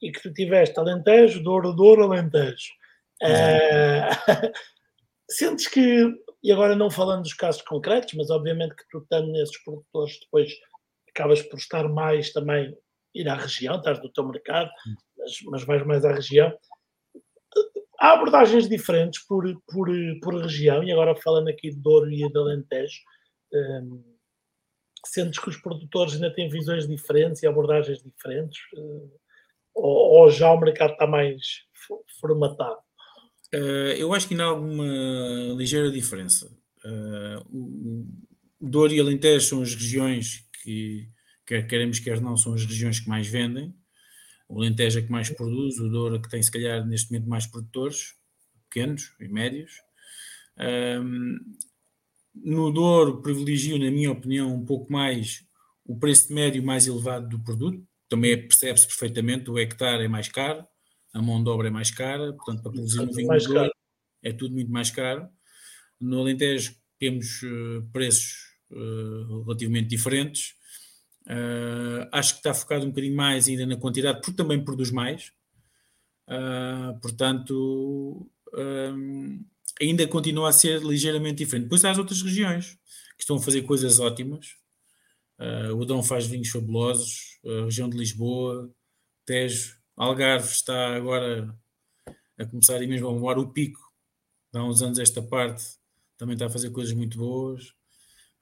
e que tu tiveste Alentejo, Douro, Douro, Alentejo. Uh, <laughs> sentes que, e agora não falando dos casos concretos, mas obviamente que tu estando nesses produtores depois acabas por estar mais também ir à região, estás no teu mercado, mas, mas vais mais à região há abordagens diferentes por, por, por região, e agora falando aqui de Douro e de Alentejo, um, sentes que os produtores ainda têm visões diferentes e abordagens diferentes? Uh, ou, ou, já o mercado está mais formatado? Uh, eu acho que ainda há alguma ligeira diferença. Uh, o Douro e Alentejo são as regiões que, quer queremos, quer não, são as regiões que mais vendem o Alentejo é que mais produz, o Douro é que tem se calhar neste momento mais produtores, pequenos e médios. Um, no Douro privilegio, na minha opinião, um pouco mais o preço médio mais elevado do produto. Também é, percebe-se perfeitamente, o hectare é mais caro, a mão de obra é mais cara, portanto, para produzir um vinho mais caro. é tudo muito mais caro. No Alentejo temos uh, preços uh, relativamente diferentes. Uh, acho que está focado um bocadinho mais ainda na quantidade, porque também produz mais. Portanto, ainda continua a ser ligeiramente diferente. Depois há as outras regiões que estão a fazer coisas ótimas. O Dom faz vinhos fabulosos, a região de Lisboa, Tejo, Algarve está agora a começar e mesmo a voar o pico. Há uns anos esta parte também está a fazer coisas muito boas.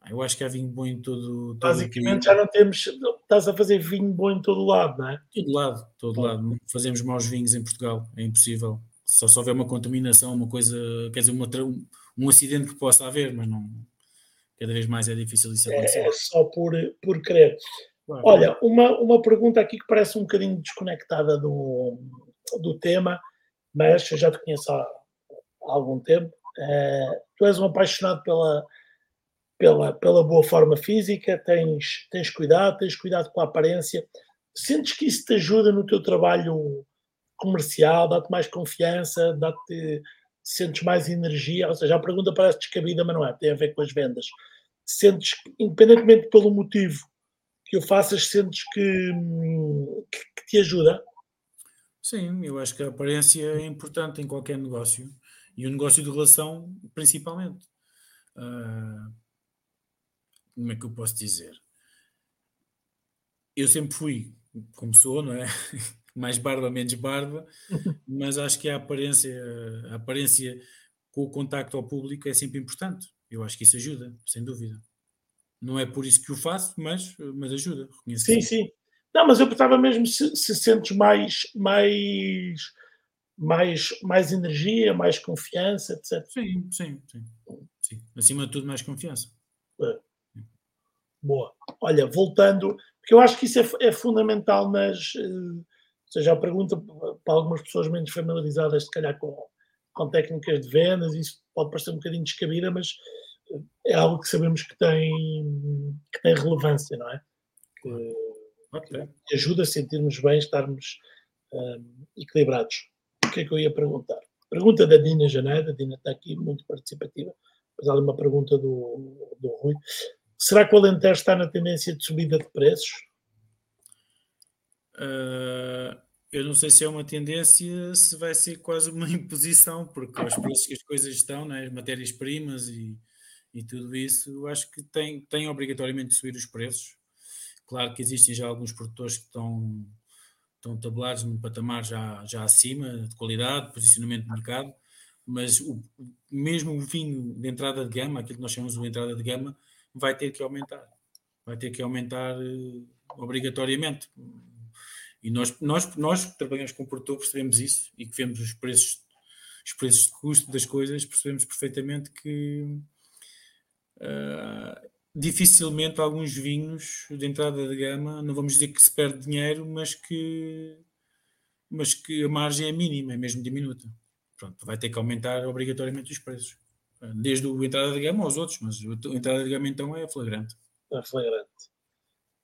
Eu acho que há vinho bom em todo. todo Basicamente já não temos. Estás a fazer vinho bom em todo lado, não é? Todo lado, todo lado. Fazemos maus vinhos em Portugal, é impossível. Só se houver uma contaminação, uma coisa, quer dizer, uma, um acidente que possa haver, mas não. Cada vez mais é difícil isso acontecer. É só por, por querer. Olha, uma, uma pergunta aqui que parece um bocadinho desconectada do, do tema, mas eu já te conheço há, há algum tempo. É, tu és um apaixonado pela, pela, pela boa forma física, tens, tens cuidado, tens cuidado com a aparência. Sentes que isso te ajuda no teu trabalho comercial, dá-te mais confiança, dá-te sentes mais energia, ou seja, a pergunta parece descabida, mas não é, tem a ver com as vendas. Sentes, independentemente pelo motivo que o faças, sentes que, que, que te ajuda? Sim, eu acho que a aparência é importante em qualquer negócio e o negócio de relação principalmente. Uh, como é que eu posso dizer? Eu sempre fui como sou, não é? <laughs> Mais barba, menos barba, <laughs> mas acho que a aparência, a aparência com o contacto ao público é sempre importante. Eu acho que isso ajuda, sem dúvida. Não é por isso que o faço, mas, mas ajuda. Sim, sim. Não, mas eu perguntava mesmo se, se sentes mais, mais, mais, mais energia, mais confiança, etc. Sim, sim, sim. sim. Acima de tudo, mais confiança. É. Boa. Olha, voltando, porque eu acho que isso é, é fundamental nas. Uh, ou seja, a pergunta para algumas pessoas menos familiarizadas, se calhar, com, com técnicas de vendas, isso pode parecer um bocadinho descabida, mas é algo que sabemos que tem, que tem relevância, não é? Que, okay. que ajuda a sentirmos bem, estarmos um, equilibrados. O que é que eu ia perguntar? Pergunta da Dina Janeiro, a Dina está aqui muito participativa, mas há uma pergunta do, do Rui. Será que o Alentejo está na tendência de subida de preços? Uh, eu não sei se é uma tendência, se vai ser quase uma <laughs> imposição, porque aos preços que as coisas estão, né, as matérias-primas e, e tudo isso, acho que tem, tem obrigatoriamente de subir os preços. Claro que existem já alguns produtores que estão, estão tabelados num patamar já, já acima de qualidade, de posicionamento de mercado, mas o, mesmo o vinho de entrada de gama, aquilo que nós chamamos de entrada de gama, vai ter que aumentar. Vai ter que aumentar uh, obrigatoriamente. E nós, nós, nós que trabalhamos com produtor percebemos isso e que vemos os preços, os preços de custo das coisas, percebemos perfeitamente que uh, dificilmente alguns vinhos de entrada de gama, não vamos dizer que se perde dinheiro, mas que, mas que a margem é mínima, é mesmo diminuta. Pronto, vai ter que aumentar obrigatoriamente os preços. Desde o entrada de gama aos outros, mas a entrada de gama então é flagrante. É flagrante.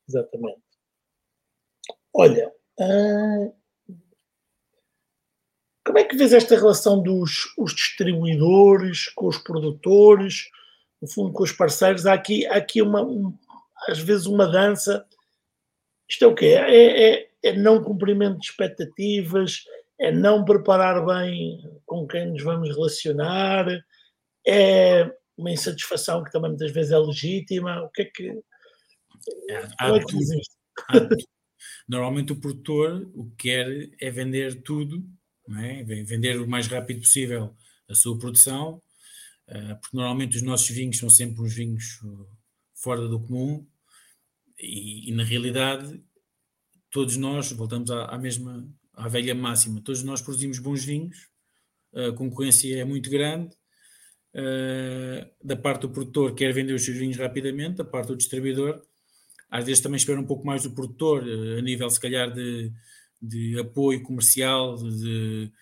Exatamente. Olha, hum, como é que vês esta relação dos os distribuidores com os produtores, no fundo com os parceiros? Há aqui, há aqui uma, um, às vezes uma dança. Isto é o quê? É, é, é não cumprimento de expectativas, é não preparar bem com quem nos vamos relacionar, é uma insatisfação que também muitas vezes é legítima? O que é que. É, é que? Normalmente o produtor o que quer é vender tudo, é? vender o mais rápido possível a sua produção, porque normalmente os nossos vinhos são sempre uns vinhos eh, fora do comum e, e na realidade todos nós, voltamos à, à, mesma, à velha máxima, todos nós produzimos bons vinhos, a concorrência é muito grande, uh, da parte do produtor quer vender os seus vinhos rapidamente, da parte do distribuidor, às vezes também espera um pouco mais do produtor, a nível se calhar de, de apoio comercial, de, de,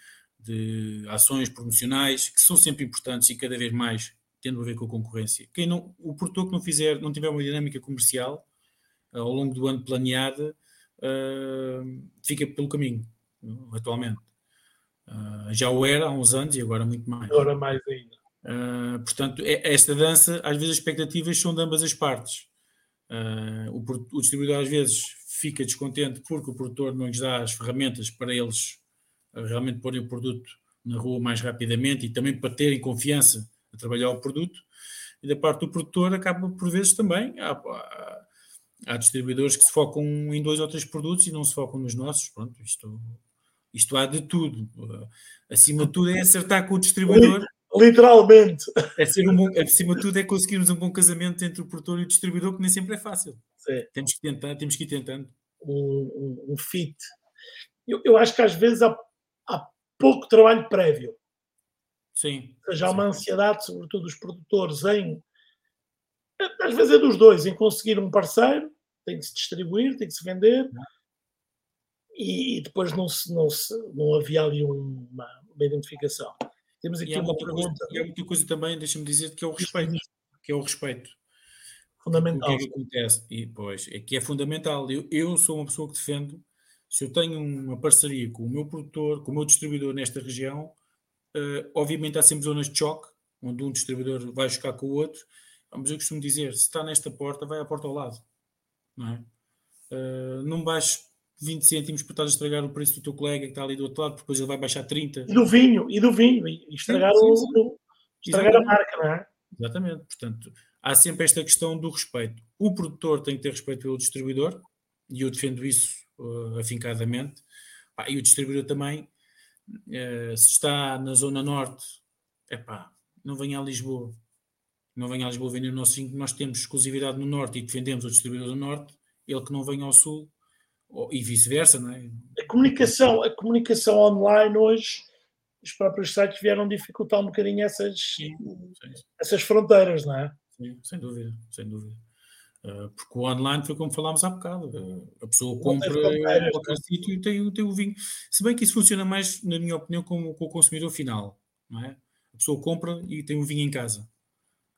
ações promocionais, que são sempre importantes e cada vez mais tendo a ver com a concorrência. Quem não, o produtor que não fizer, não tiver uma dinâmica comercial uh, ao longo do ano planeada, fica pelo caminho, atualmente. já o era há uns anos e agora muito mais. Agora mais ainda. Uh, portanto, é, esta dança, às vezes as expectativas são de ambas as partes. Uh, o, o, distribuidor às vezes fica descontente porque o produtor não lhes dá as ferramentas para eles uh, realmente porem o produto na rua mais rapidamente e também para terem confiança a trabalhar o produto. E da parte do produtor acaba por vezes também. Há, há, há distribuidores que se focam em dois ou três produtos e não se focam nos nossos. Pronto, isto, isto há de tudo. acima de tudo é acertar com o distribuidor Literalmente. É ser um bom, acima de tudo, é conseguirmos um bom casamento entre o produtor e o distribuidor, que nem sempre é fácil. Sim. Temos que tentar, temos que ir tentando. Um, um, um fit. Eu, eu, acho que às vezes há, há pouco trabalho prévio. Sim. Ou seja, há uma ansiedade, sobretudo dos produtores, em. Às vezes é dos dois, em conseguir um parceiro, tem que se distribuir, tem que se vender, e, e depois não, se, não, se, não havia ali uma, uma identificação. Temos aqui uma pergunta. Coisa, e há muita coisa também, deixa-me dizer, que é o respeito. Que é o respeito. Fundamental. O que é que acontece? E, pois, é que é fundamental. Eu, eu sou uma pessoa que defendo, se eu tenho uma parceria com o meu produtor, com o meu distribuidor nesta região, uh, obviamente há sempre zonas de choque, onde um distribuidor vai chocar com o outro, mas eu costumo dizer, se está nesta porta, vai à porta ao lado. Não é? Uh, não vais 20 cêntimos por estar a estragar o preço do teu colega que está ali do outro lado, depois ele vai baixar 30. E do vinho, e do vinho, e estragar, sim, sim, sim. O, estragar a marca, não é? Exatamente, portanto, há sempre esta questão do respeito. O produtor tem que ter respeito pelo distribuidor, e eu defendo isso uh, afincadamente, pá, e o distribuidor também, uh, se está na Zona Norte, é pá, não venha a Lisboa. não venha a Lisboa vender o nosso vinho, nós temos exclusividade no Norte e defendemos o distribuidor do Norte, ele que não venha ao Sul, e vice-versa, não é? A comunicação, a comunicação online hoje, os próprios sites vieram dificultar um bocadinho essas, sim, sim. essas fronteiras, não é? Sim, sem dúvida, sem dúvida. Uh, porque o online foi como falámos há bocado. Uh, a pessoa compra em qualquer sítio e tem, tem o vinho. Se bem que isso funciona mais, na minha opinião, com, com o consumidor final, não é? A pessoa compra e tem o vinho em casa.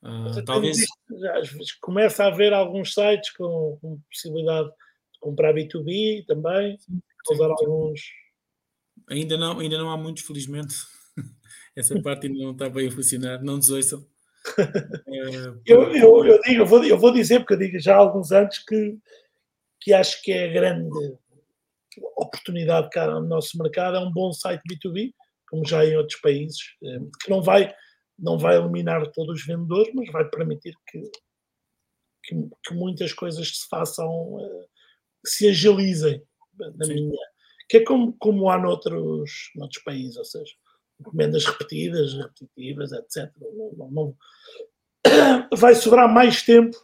Uh, talvez. Já, começa a haver alguns sites com, com possibilidade de comprar B2B também, sim, sim. alguns. Ainda não, ainda não há muitos, felizmente. <laughs> Essa parte ainda não está bem a funcionar, não desouçam. Eu, eu, eu, digo, eu, vou, eu vou dizer, porque eu digo já há alguns anos que, que acho que é a grande oportunidade cá no nosso mercado, é um bom site B2B, como já em outros países, eh, que não vai, não vai eliminar todos os vendedores, mas vai permitir que, que, que muitas coisas se façam, eh, se agilizem, na Sim. minha, que é como, como há noutros, noutros países, ou seja, encomendas repetidas, repetitivas, etc. Não, não, não, <coughs> vai sobrar mais tempo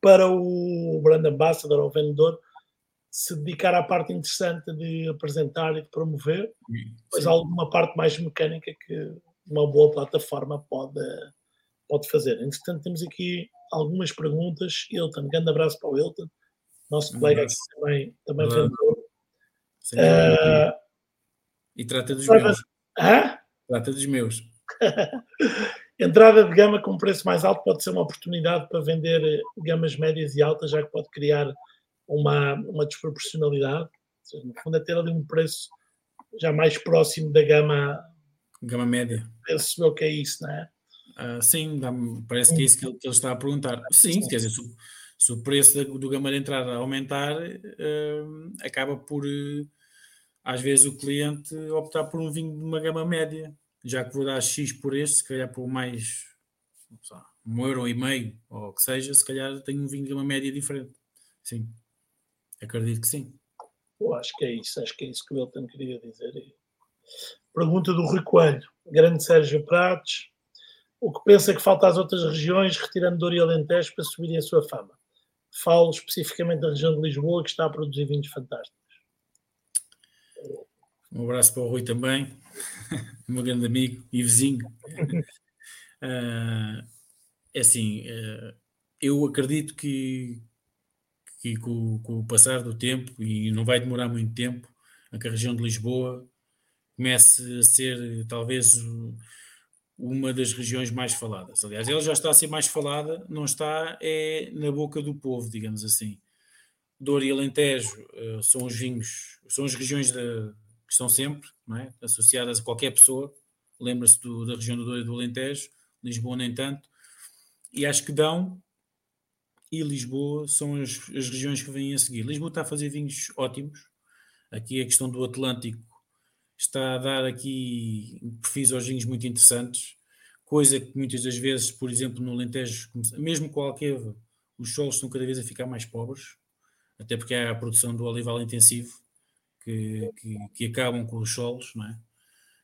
para o brand ambassador ou vendedor se dedicar à parte interessante de apresentar e de promover, pois há alguma parte mais mecânica que uma boa plataforma pode, pode fazer. Entretanto, temos aqui algumas perguntas. Hilton, grande abraço para o Hilton, nosso um colega aqui também, também vendedor. Uh, e trata dos meus. Hã? Trata dos meus. <laughs> Entrada de gama com preço mais alto pode ser uma oportunidade para vender eh, gamas médias e altas, já que pode criar uma, uma desproporcionalidade. Seja, no fundo, é ter ali um preço já mais próximo da gama, gama média. Penso eu que é isso, não é? Uh, sim, parece que é isso que ele, que ele, está a perguntar. Sim, sim. quer dizer, se, se, o preço do, do gama de entrada aumentar, uh, acaba por, uh, às vezes, o cliente optar por um vinho de uma gama média já que vou dar X por este, se calhar por mais um euro e meio, ou o que seja, se calhar tenho um vinho de uma média diferente. Sim, acredito que sim. Eu acho que é isso, acho que é isso que o Elton queria dizer. Pergunta do Rui Coelho, grande Sérgio Prates, o que pensa que falta às outras regiões, retirando Douro e Alentejo, para subirem a sua fama? Falo especificamente da região de Lisboa, que está a produzir vinhos fantásticos. Um abraço para o Rui também, <laughs> meu grande amigo e vizinho. uh, <laughs> é assim, uh, eu acredito que, que com, com, o passar do tempo, e não vai demorar muito tempo, a que a região de Lisboa comece a ser talvez uma das regiões mais faladas. Aliás, ela já está a ser mais falada, não está é na boca do povo, digamos assim. Douro e Alentejo uh, são os vinhos, são as regiões da, que estão sempre é? associadas a qualquer pessoa. Lembra-se da região do Douro e do Alentejo, Lisboa nem tanto. E acho que Dão e Lisboa são as, as regiões que vêm a seguir. Lisboa está a fazer vinhos ótimos. Aqui a questão do Atlântico está a dar aqui perfis aos vinhos muito interessantes, coisa que muitas das vezes, por exemplo, no Alentejo, mesmo com a Alqueva, os solos estão cada vez a ficar mais pobres, até porque há a produção do olival intensivo que, que, que acabam com os solos, não é?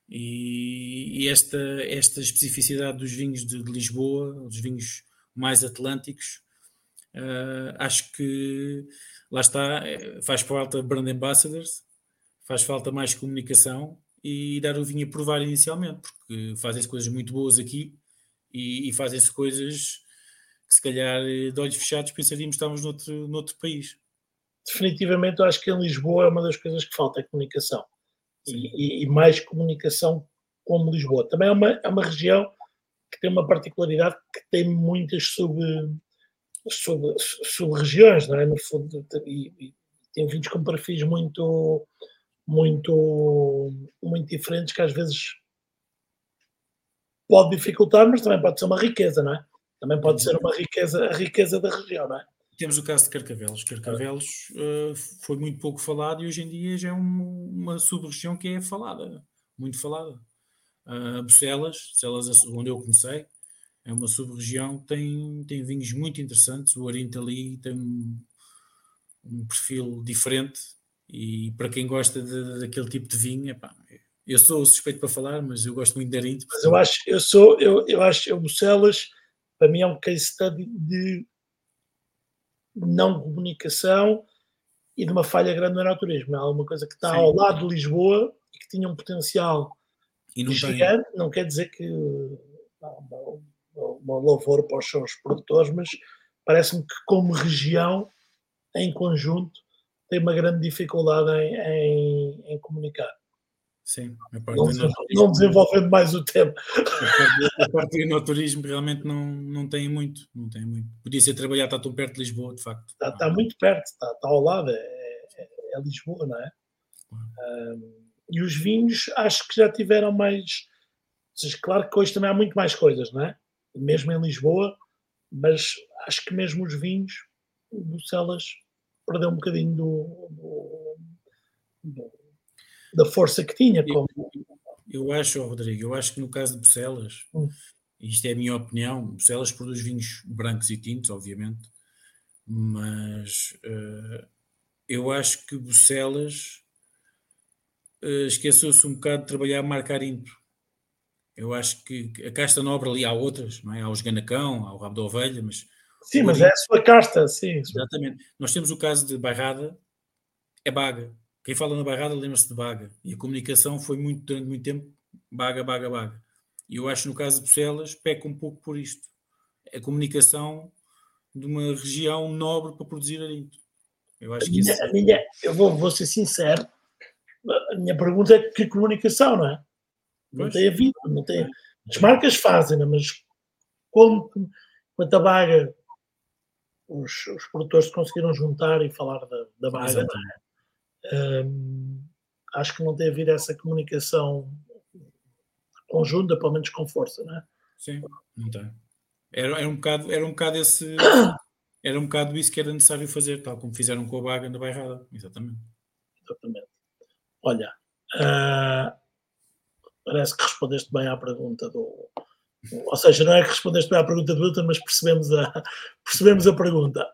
E, e, esta, esta especificidade dos vinhos de, de Lisboa, dos vinhos mais atlânticos, uh, acho que lá está, eh, faz falta brand ambassadors, faz falta mais comunicação e dar o vinho a provar inicialmente, porque fazem-se coisas muito boas aqui e, e fazem-se coisas que se calhar de olhos fechados pensaríamos que estávamos noutro, noutro país definitivamente eu acho que em Lisboa é uma das coisas que falta, é comunicação. E, e, e, mais comunicação como Lisboa. Também é uma, é uma região que tem uma particularidade que tem muitas sub, sub, sub-regiões, não é? No fundo, e, e tem vinhos com perfis muito, muito, muito diferentes que às vezes pode dificultar, mas também pode ser uma riqueza, não é? Também pode ser uma riqueza, a riqueza da região, não é? Temos o caso de Carcavelos. Carcavelos uh, foi muito pouco falado e hoje em dia já é um, uma sub-região que é falada, muito falada. Uh, Bucelas, Bucelas, onde eu comecei, é uma sub-região que tem, tem vinhos muito interessantes. O Arinto ali tem um, um, perfil diferente e para quem gosta de, daquele tipo de vinho, epá, eu sou suspeito para falar, mas eu gosto muito de Arinto. Mas eu acho, eu sou, eu, eu acho, eu Bucelas para mim é um case study de não comunicação e de uma falha grande no aeroturismo. É alguma coisa que está Sim. ao lado de Lisboa e que tinha um potencial não gigante. Tem. Não quer dizer que não, uma louvor para os seus produtores, mas parece-me que como região, em conjunto, tem uma grande dificuldade em, em, em comunicar. Sim, não, não, desenvolvendo mais o tema. A parte do turismo realmente não, não tem muito, não tem muito. Podia ser trabalhar, está tão perto de Lisboa, de facto. Está, está muito perto, está, está ao lado, é, é, é Lisboa, não é? Um, e os vinhos acho que já tiveram mais. Claro que hoje também há muito mais coisas, não é? Mesmo em Lisboa, mas acho que mesmo os vinhos, o Bucelas perdeu um bocadinho do, do, do da força que tinha. Como... Eu, eu, acho, Rodrigo, eu acho que no caso de Bucelas, hum. isto é a minha opinião, Bucelas produz vinhos brancos e tintos, obviamente, mas uh, eu acho que Bucelas uh, esqueceu-se um bocado de trabalhar a marca Arinto. Eu acho que a casta nobre ali há outras, não é? Há os ganacão, há o rabo da ovelha, mas. Sim, mas é a sua casta, sim. Exatamente. Nós temos o caso de Barrada, é Baga. Quem fala na Barrada lembra-se de Baga. E a comunicação foi muito, durante muito tempo, Baga, Baga, Baga. E eu acho no caso de Bruxelas, peca um pouco por isto. A comunicação de uma região nobre para produzir arinto. Eu acho que minha, isso... minha, eu vou, vou ser sincero, a minha pergunta é que comunicação, não é? Não pois. tem havido, não tem. As marcas fazem, mas como quanto a Baga os, os produtores conseguiram juntar e falar da, da Baga, é? Um, acho que não tem havido essa comunicação conjunta, pelo menos com força, não é? Sim, não tem. Era, era, um bocado, era um bocado esse. <coughs> Era um bocado isso que era necessário fazer, tal como fizeram com a Baga na Bairrada, exatamente. Exatamente. Olha, uh, parece que respondeste bem à pergunta do. Ou seja, não é que respondeste bem à pergunta do Wilton, mas percebemos a, <laughs> percebemos a pergunta.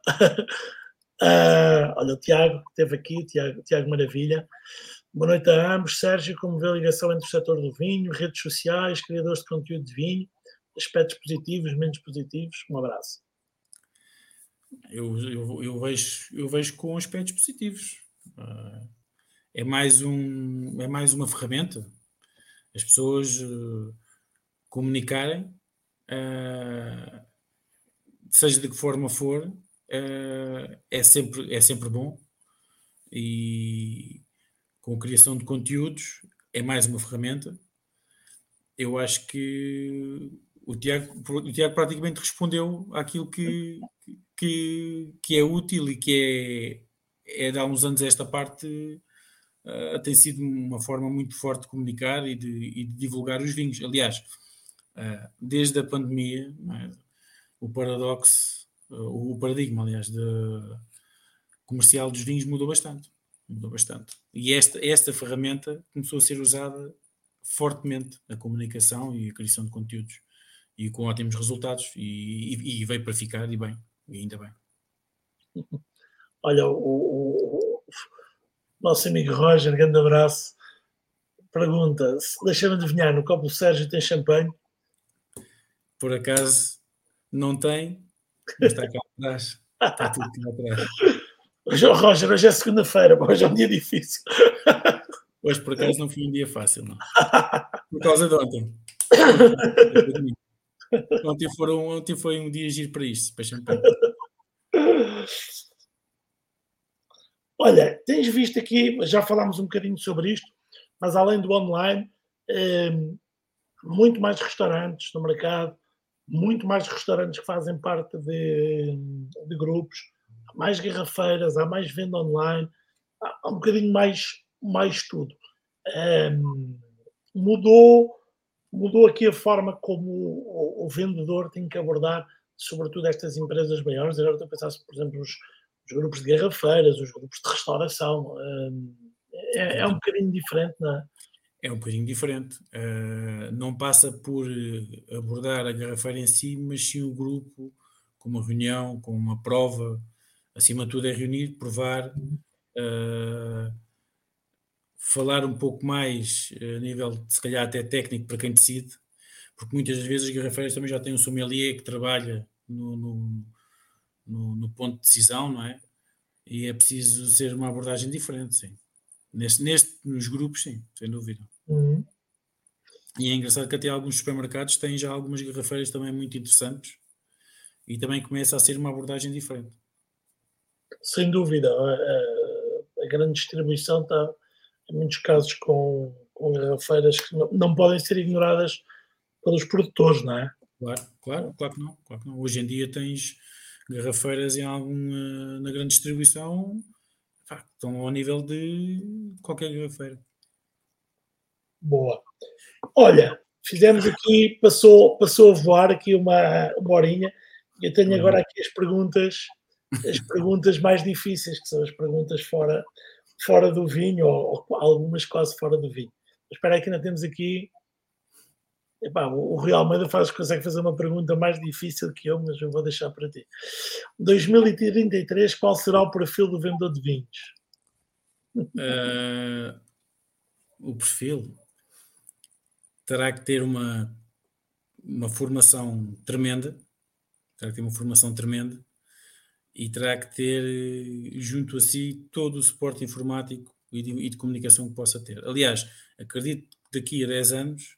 Uh, olha, o Tiago esteve aqui, o Tiago, Tiago Maravilha. Boa noite a ambos. Sérgio, como vê a ligação entre o setor do vinho, redes sociais, criadores de conteúdo de vinho, aspectos positivos, menos positivos? Um abraço. Eu, eu, eu vejo, eu vejo com aspectos positivos. Uh, é mais um é mais uma ferramenta as pessoas uh, comunicarem, seja de que forma for, é, sempre, é sempre bom. E com criação de conteúdos é mais uma ferramenta. Eu acho que o Tiago, o Tiago praticamente respondeu àquilo que, que, que é útil e que é, é de há uns anos esta parte uh, tem sido uma forma muito forte de comunicar e de, e de divulgar os vinhos. Aliás, uh, desde a pandemia, é? o paradoxo, o paradigma, aliás, de, comercial dos vinhos mudou bastante. Mudou bastante. E esta, esta ferramenta começou a ser usada fortemente na comunicação e a criação de conteúdos e com ótimos resultados e, e, e veio para ficar e bem, e ainda bem. <laughs> Olha, o, nosso amigo Roger, grande abraço, pergunta: deixa-me adivinhar, no copo do Sérgio tem champanhe? Por acaso não tem, mas está cá atrás. Está tudo cá atrás. Hoje, Roger, hoje é segunda-feira, hoje é um dia difícil. Hoje, por acaso, não foi um dia fácil, não. Por causa de ontem. Ontem, foram, ontem foi um dia giro para isto, para champanhe. Olha, tens visto aqui, já falámos um bocadinho sobre isto, mas além do online, eh, muito mais restaurantes no mercado, muito mais restaurantes que fazem parte de, de grupos, há mais garrafeiras, há mais venda online, há um bocadinho mais, mais tudo. Eh, mudou, mudou aqui a forma como o, o, vendedor tem que abordar, sobretudo estas empresas maiores. Agora estou a pensar, por exemplo, os os grupos de garrafeiras, os grupos de restauração. Hum, é, é um bocadinho diferente, não é? Um bocadinho diferente. Uh, não passa por abordar a garrafeira em si, mas sim o grupo, com uma reunião, com uma prova. Acima de tudo, é reunir, provar, uh, falar um pouco mais a nível, se calhar, até técnico para quem decide, porque muitas vezes as garrafeiras também já têm um sommelier que trabalha no, no, no, no ponto de decisão, não é? E é preciso ser uma abordagem diferente, sim. Neste, neste nos grupos, sim, sem dúvida. Uhum. E é engraçado que até alguns supermercados têm já algumas garrafeiras também muito interessantes e também começa a ser uma abordagem diferente. Sem dúvida. A, a grande distribuição está, em muitos casos, com, com garrafeiras que não, não, podem ser ignoradas pelos produtores, não é? Claro, claro, claro que não. Claro que não. Hoje em dia tens garrafeiras em algum, na grande distribuição pá, estão ao nível de qualquer garrafeira. Boa. Olha, fizemos aqui, passou, passou a voar aqui uma, uma horinha. Eu tenho agora aqui as perguntas, as perguntas mais difíceis, que são as perguntas fora, fora do vinho, ou, ou algumas quase fora do vinho. Mas espera aí que ainda temos aqui. Epá, o Real Almeida faz, consegue fazer uma pergunta mais difícil que eu, mas eu vou deixar para ti. 2033, qual será o perfil do vendedor de vinhos? Uh, o perfil terá que ter uma, uma formação tremenda, terá que ter uma formação tremenda e terá que ter junto a si todo o suporte informático e de, e de comunicação que possa ter. Aliás, acredito que daqui a 10 anos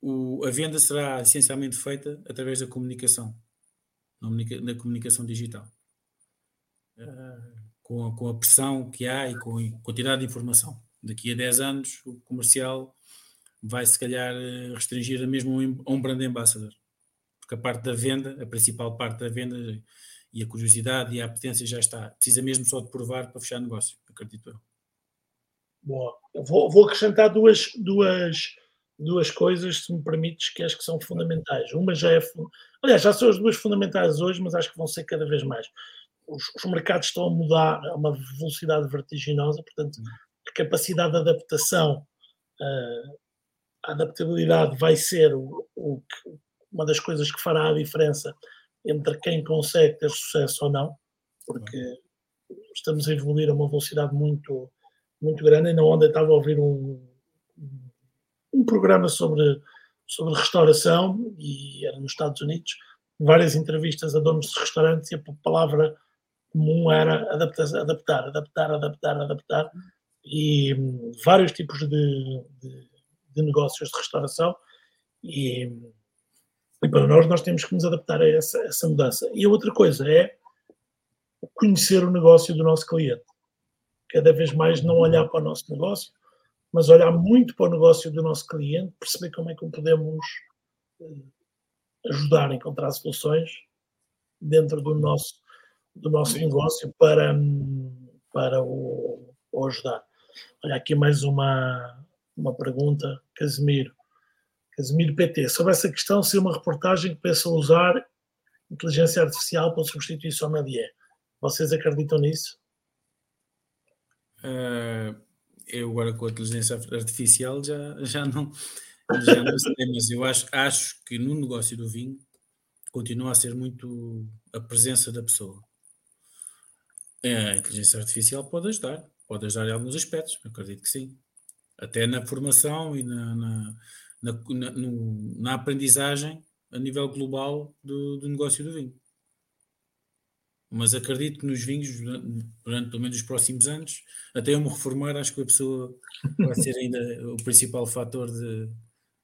o, a venda será essencialmente feita através da comunicação, na, na comunicação digital. Uh, com, a, com a pressão que há e com a quantidade de informação. Daqui a 10 anos, o comercial vai se calhar eh, restringir a mesmo a um brand ambassador. Porque a parte da venda, a principal parte da venda e a curiosidade e a apetência já está. Precisa mesmo só de provar para fechar negócio, acredito eu. Boa. Vou, vou acrescentar duas, duas, duas coisas, se me permites, que acho que são fundamentais. Uma já é. Aliás, já são as duas fundamentais hoje, mas acho que vão ser cada vez mais. Os, os mercados estão a mudar a uma velocidade vertiginosa, portanto, a capacidade de adaptação uh, a adaptabilidade vai ser o, o, uma das coisas que fará a diferença entre quem consegue ter sucesso ou não, porque estamos a evoluir a uma velocidade muito, muito grande. Ainda ontem estava a ouvir um, um programa sobre, sobre restauração e era nos Estados Unidos, várias entrevistas a donos de restaurantes e a palavra comum era adaptar, adaptar, adaptar, adaptar, adaptar e hum, vários tipos de, de de negócios de restauração e, e, para nós nós temos que nos adaptar a essa, essa mudança. E a outra coisa é conhecer o negócio do nosso cliente. Cada vez mais não olhar para o nosso negócio, mas olhar muito para o negócio do nosso cliente, perceber como é que o podemos eh, ajudar a encontrar soluções dentro do nosso, do nosso negócio para, para o, o ajudar. Olha, aqui mais uma, uma pergunta, Casimiro. Casimiro PT, sobre essa questão, se uma reportagem que pensa usar inteligência artificial para substituir sommelier. Vocês acreditam nisso? Uh, eu agora com a inteligência artificial já, já, não, já não sei, mas eu acho, acho que no negócio do vinho continua a ser muito a presença da pessoa. A inteligência artificial pode ajudar, pode ajudar em alguns aspectos, acredito que sim até na formação e na, na, na, no, na aprendizagem a nível global do, do, negócio do vinho. Mas acredito que nos vinhos, durante, durante pelo menos os próximos anos, até eu me reformar, acho que a pessoa vai ser ainda o principal fator de,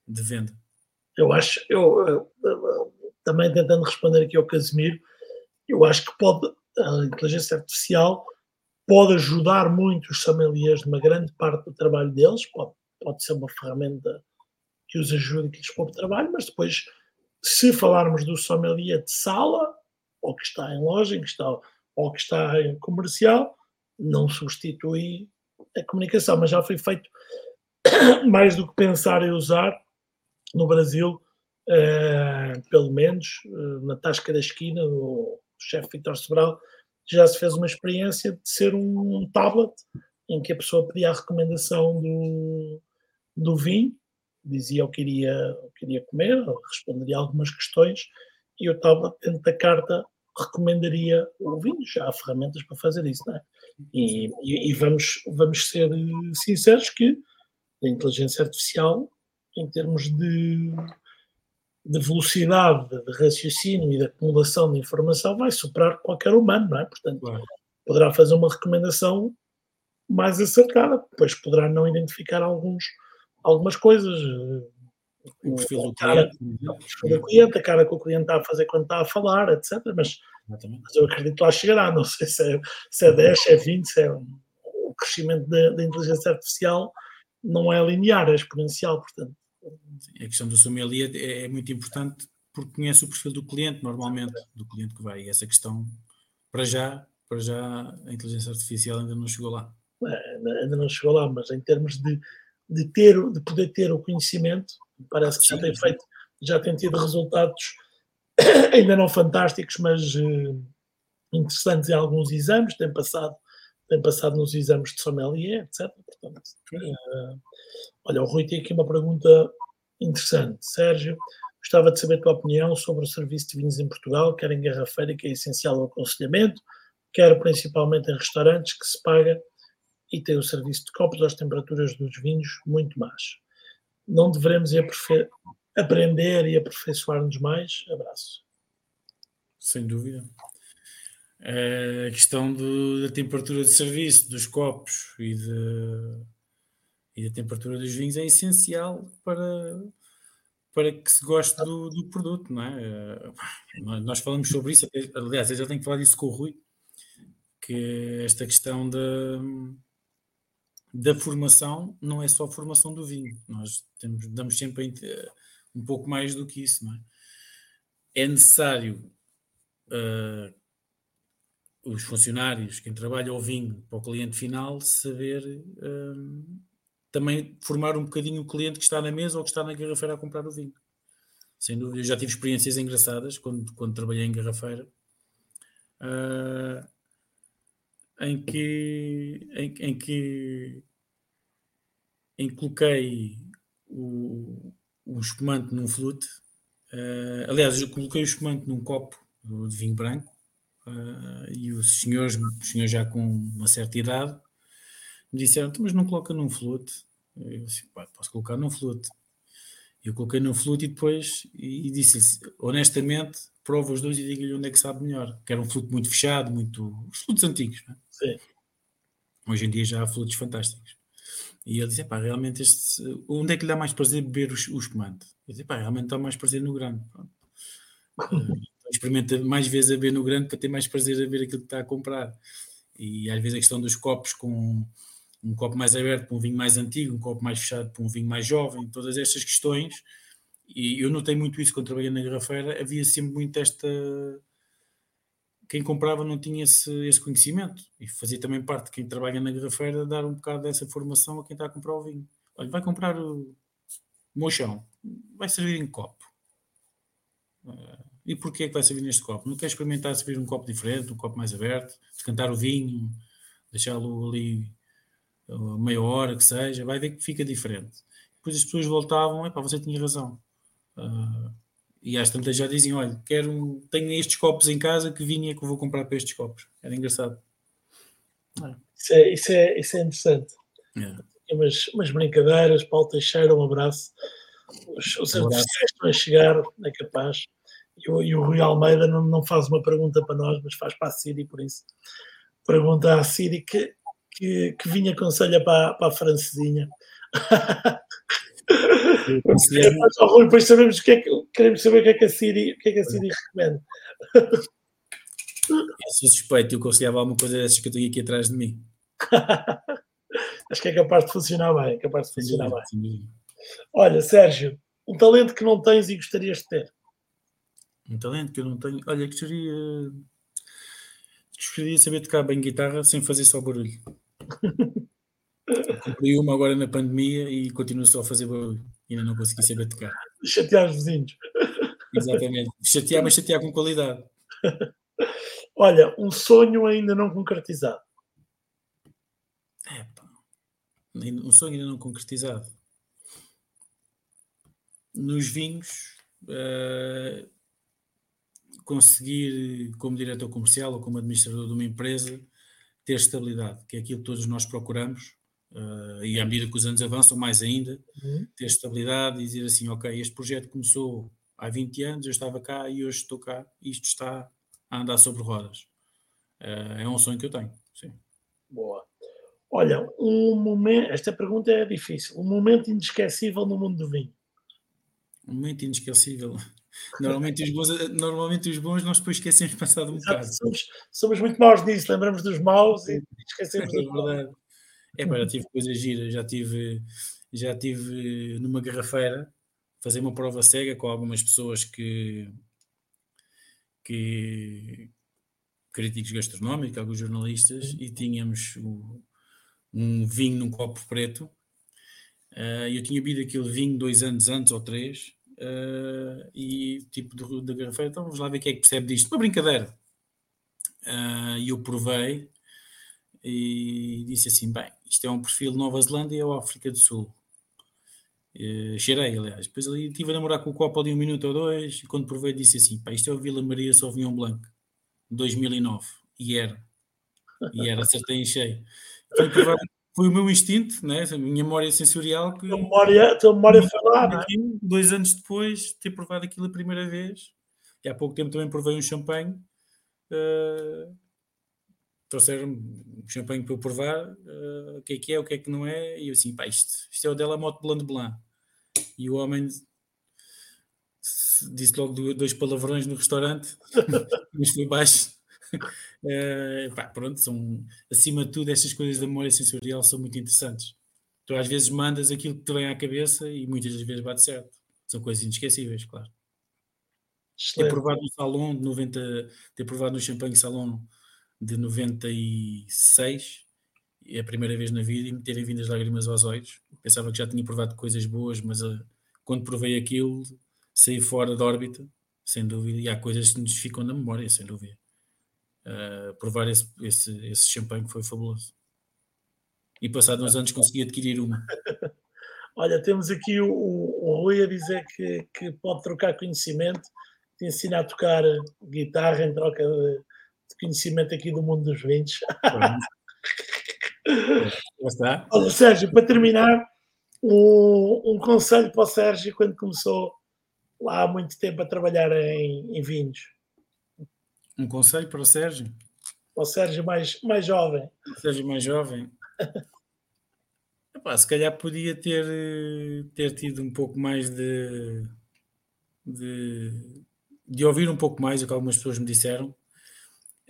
de venda. Eu acho, eu, eu, também tentando responder aqui ao Casimiro, eu acho que pode, a inteligência artificial pode ajudar muito os sommeliers numa grande parte do trabalho deles, pode, pode ser uma ferramenta que os ajude que lhes poupe trabalho, mas depois, se falarmos do sommelier de sala, ou que está em loja, que está, ou que está em comercial, não substitui a comunicação, mas já foi feito <coughs> mais do que pensar em usar no Brasil, uh, pelo menos uh, na tasca da esquina, o chefe Vitor Sobral já se fez uma experiência de ser um tablet em que a pessoa pedia a recomendação do, do vinho, dizia o que iria, o que iria comer, responderia algumas questões e o tablet dentro da carta recomendaria o vinho. Já há ferramentas para fazer isso, não é? E, e, e vamos, vamos ser sinceros que a inteligência artificial em termos de, de velocidade de raciocínio e de acumulação de informação, vai superar qualquer humano, não é? Portanto, claro. poderá fazer uma recomendação mais acertada, depois poderá não identificar alguns, algumas coisas. O perfil do cliente, o cliente, a cara que o cliente está a fazer quando está a falar, etc. Mas, mas eu acredito que lá chegará, não sei se é, se é 10, se é 20, se é o crescimento da, da inteligência artificial não é linear, é exponencial, portanto. A questão do sommelier é, é muito importante porque conhece o perfil do cliente, normalmente, do cliente que vai. E essa questão, para já, para já, a inteligência artificial ainda não chegou lá. É, ainda não chegou lá, mas em termos de, de, ter, de poder ter o conhecimento, parece que sim, já tem feito, já tem tido resultados <coughs> ainda não fantásticos, mas uh, interessantes em alguns exames, tem passado tem passado nos exames de sommelier, etc. Portanto, uh, olha, o Rui tem aqui uma pergunta interessante. Sérgio, gostava de saber a tua opinião sobre o serviço de vinhos em Portugal, quer em garrafeira, que é essencial ao aconselhamento, quer principalmente em restaurantes que se paga e tem o serviço de copos às temperaturas dos vinhos muito más. Não deveremos aprender e aperfeiçoar-nos mais? Abraço. Sem dúvida a questão da temperatura de serviço, dos copos e, de, e da temperatura dos vinhos é essencial para, para que se goste do, do produto, não é? Nós falamos sobre isso, aliás, eu já tenho que falar disso com o Rui, que esta questão da, da formação não é só a formação do vinho, nós temos, damos sempre um pouco mais do que isso, não é? É necessário uh, os funcionários, quem trabalha o vinho para o cliente final, saber um, também formar um bocadinho o cliente que está na mesa ou que está na garrafeira a comprar o vinho. Sem dúvida, eu já tive experiências engraçadas quando, quando trabalhei em garrafeira, uh, em que em, em, que em que coloquei o, o espumante num flute. Uh, aliás, eu coloquei o espumante num copo de vinho branco Uh, e os senhores, os senhores já com uma certa idade me disseram, então, mas não coloca num flute? Eu disse, posso colocar num flute. Eu coloquei num flute e depois e, e disse-lhe, honestamente, prova os dois e diga-lhe onde é que sabe melhor. Que era um flute muito fechado, muito. Os flutes antigos, não é? Sim. Hoje em dia já há flutes fantásticos. E ele disse, pá, realmente este. Onde é que lhe dá mais prazer beber os, o espumante? Eu disse, pá, realmente dá mais prazer no grande. Pronto. <laughs> experimenta mais vezes a ver no grande para ter mais prazer a ver aquilo que está a comprar. E às vezes a questão dos copos com um copo mais aberto para um vinho mais antigo, um copo mais fechado para um vinho mais jovem, todas estas questões. E eu notei muito isso quando trabalhei na garrafeira, havia sempre muito esta. Quem comprava não tinha esse, esse conhecimento e fazia também parte de quem trabalha na garrafeira dar um bocado dessa formação a quem está a comprar o vinho. Olha, vai comprar o mochão, vai servir em copo. Uh, e porquê é que vai servir neste copo? Não quer experimentar servir um copo diferente, um copo mais aberto, descantar o vinho, deixá-lo ali meia hora que seja, vai ver que fica diferente. Depois as pessoas voltavam, epá, você tinha razão. Uh, e às tantas já diziam, olha, quero, tenho estes copos em casa, que vinha que eu vou comprar para estes copos. Era engraçado. É. Isso, é, isso, é, isso é interessante. É. Umas, umas brincadeiras, Paulo Teixeira, um abraço. Os, os um abraço. estão a chegar, é capaz. E o, e o Rui Almeida não, não faz uma pergunta para nós, mas faz para a Siri, por isso. Pergunta à Siri que, que, que vinha aconselha para, para a francesinha. Rui, depois sabemos o que é que, queremos saber o que é que a Siri, o que é que a Siri recomenda. Eu sou suspeito, eu aconselhava alguma coisa dessas que eu tenho aqui atrás de mim. Acho que é capaz de funcionar bem, é capaz de funcionar sim, bem. Sim. Olha, Sérgio, um talento que não tens e gostarias de ter um talento que eu não tenho. Olha, gostaria, gostaria de saber tocar bem guitarra sem fazer só barulho. Comprei uma agora na pandemia e continuo só a fazer barulho. Ainda não consegui saber tocar. Chatear os vizinhos. Exatamente. Chatear, mas chatear com qualidade. Olha, um sonho ainda não concretizado. É, pá. Um sonho ainda não concretizado. Nos vinhos, uh, conseguir, como diretor comercial ou como administrador de uma empresa, ter estabilidade, que é aquilo que todos nós procuramos Uh, e à medida que os anos avançam, mais ainda, Uhum. ter estabilidade e dizer assim: ok, este projeto começou há 20 anos, eu estava cá e hoje estou cá, e isto está a andar sobre rodas. Uh, é um sonho que eu tenho, sim. Boa. Olha, um momento, esta pergunta é difícil. Um momento inesquecível no mundo do vinho. Um momento inesquecível. Normalmente os, bons, normalmente os bons nós depois esquecemos passado um Exato, bocado. somos, somos muito maus nisso, lembramos dos maus e esquecemos É dos maus. verdade. É, pá, já tive coisas giras, já tive, já tive numa garrafeira fazer uma prova cega com algumas pessoas que, que críticos gastronómicos, alguns jornalistas, e tínhamos o- um vinho num copo preto. E eu tinha bebido aquele vinho dois anos antes ou três, ah, e tipo de- garrafeira, então vamos lá ver quem é que percebe disto. Uma brincadeira. Ah, E eu provei e disse assim: bem, isto é um perfil Nova Zelândia ou África do Sul. Eh, cheirei, aliás. Depois ali estive a namorar com o copo ali um minuto ou dois, e quando provei disse assim: pá, isto é o Vila Maria Sauvignon Blanc, 2009. E era. E era, acertei em cheio. Foi, provar- foi o meu instinto, né? a minha memória sensorial que A memória, a tua memória foi lá, não é? dois anos depois de ter provado aquilo a primeira vez, e há pouco tempo também provei um champanhe. eh, trouxeram um champanhe para eu provar, eh, o que é que é, o que é que não é, e eu assim, pá, isto, isto é o Della Motte Blanc de Blanc. E o homem disse logo do- dois palavrões no restaurante, <laughs> mas foi baixo. <laughs> Eh, pá, pronto, são, acima de tudo, estas coisas da memória sensorial são muito interessantes. Tu às vezes mandas aquilo que te vem à cabeça e muitas das vezes bate certo. São coisas inesquecíveis, claro. Ter Excelente. provado no salão de 90, ter provado no champanhe salão de 96, é a primeira vez na vida, e me terem vindo as lágrimas aos olhos. Pensava que já tinha provado coisas boas, mas ah, quando provei aquilo, saí fora da órbita, sem dúvida, e há coisas que nos ficam na memória, sem dúvida. Ah, provar esse, esse, esse champanhe foi fabuloso. E passados uns anos consegui adquirir uma. <laughs> Olha, temos aqui o, o- Rui a dizer que, que pode trocar conhecimento, te ensina a tocar guitarra em troca de, de conhecimento aqui do mundo dos vinhos. <laughs> Está. Olha, Sérgio, para terminar, um, um conselho para o Sérgio quando começou lá há muito tempo a trabalhar em, em vinhos. Um conselho para o Sérgio. Para o Sérgio mais, mais jovem. O Sérgio mais jovem. <laughs> Epá, se calhar podia ter, ter tido um pouco mais de, de, de ouvir um pouco mais o que algumas pessoas me disseram,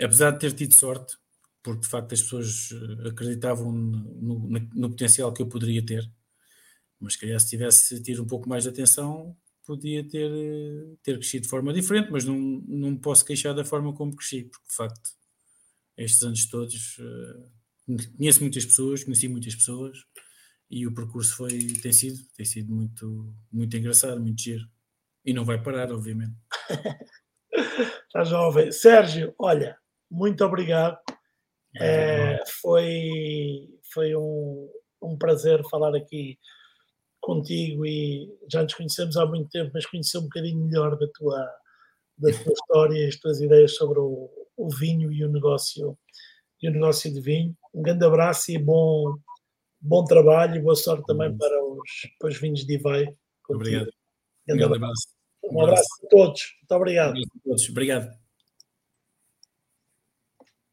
apesar de ter tido sorte, porque de facto as pessoas eh, acreditavam no, no- no potencial que eu poderia ter, mas se calhar se tivesse tido um pouco mais de atenção, podia ter, ter crescido de forma diferente, mas não, não me posso queixar da forma como cresci, porque de facto estes anos todos eh, conheço muitas pessoas, conheci muitas pessoas e o percurso foi, tem sido, tem sido muito, muito engraçado, muito giro. E não vai parar, obviamente. Está <laughs> jovem. Sérgio, olha, muito obrigado. É, foi foi um, um prazer falar aqui contigo e já nos conhecemos há muito tempo, mas conhecer um bocadinho melhor da tua, da tua história e as tuas ideias sobre o, o vinho e o negócio e o negócio de vinho. Um grande abraço e bom, bom trabalho e boa sorte também para os, para os vinhos de contigo. Obrigado. Um grande abraço. abraço. Um abraço a todos. Muito obrigado. Obrigado a todos. Obrigado.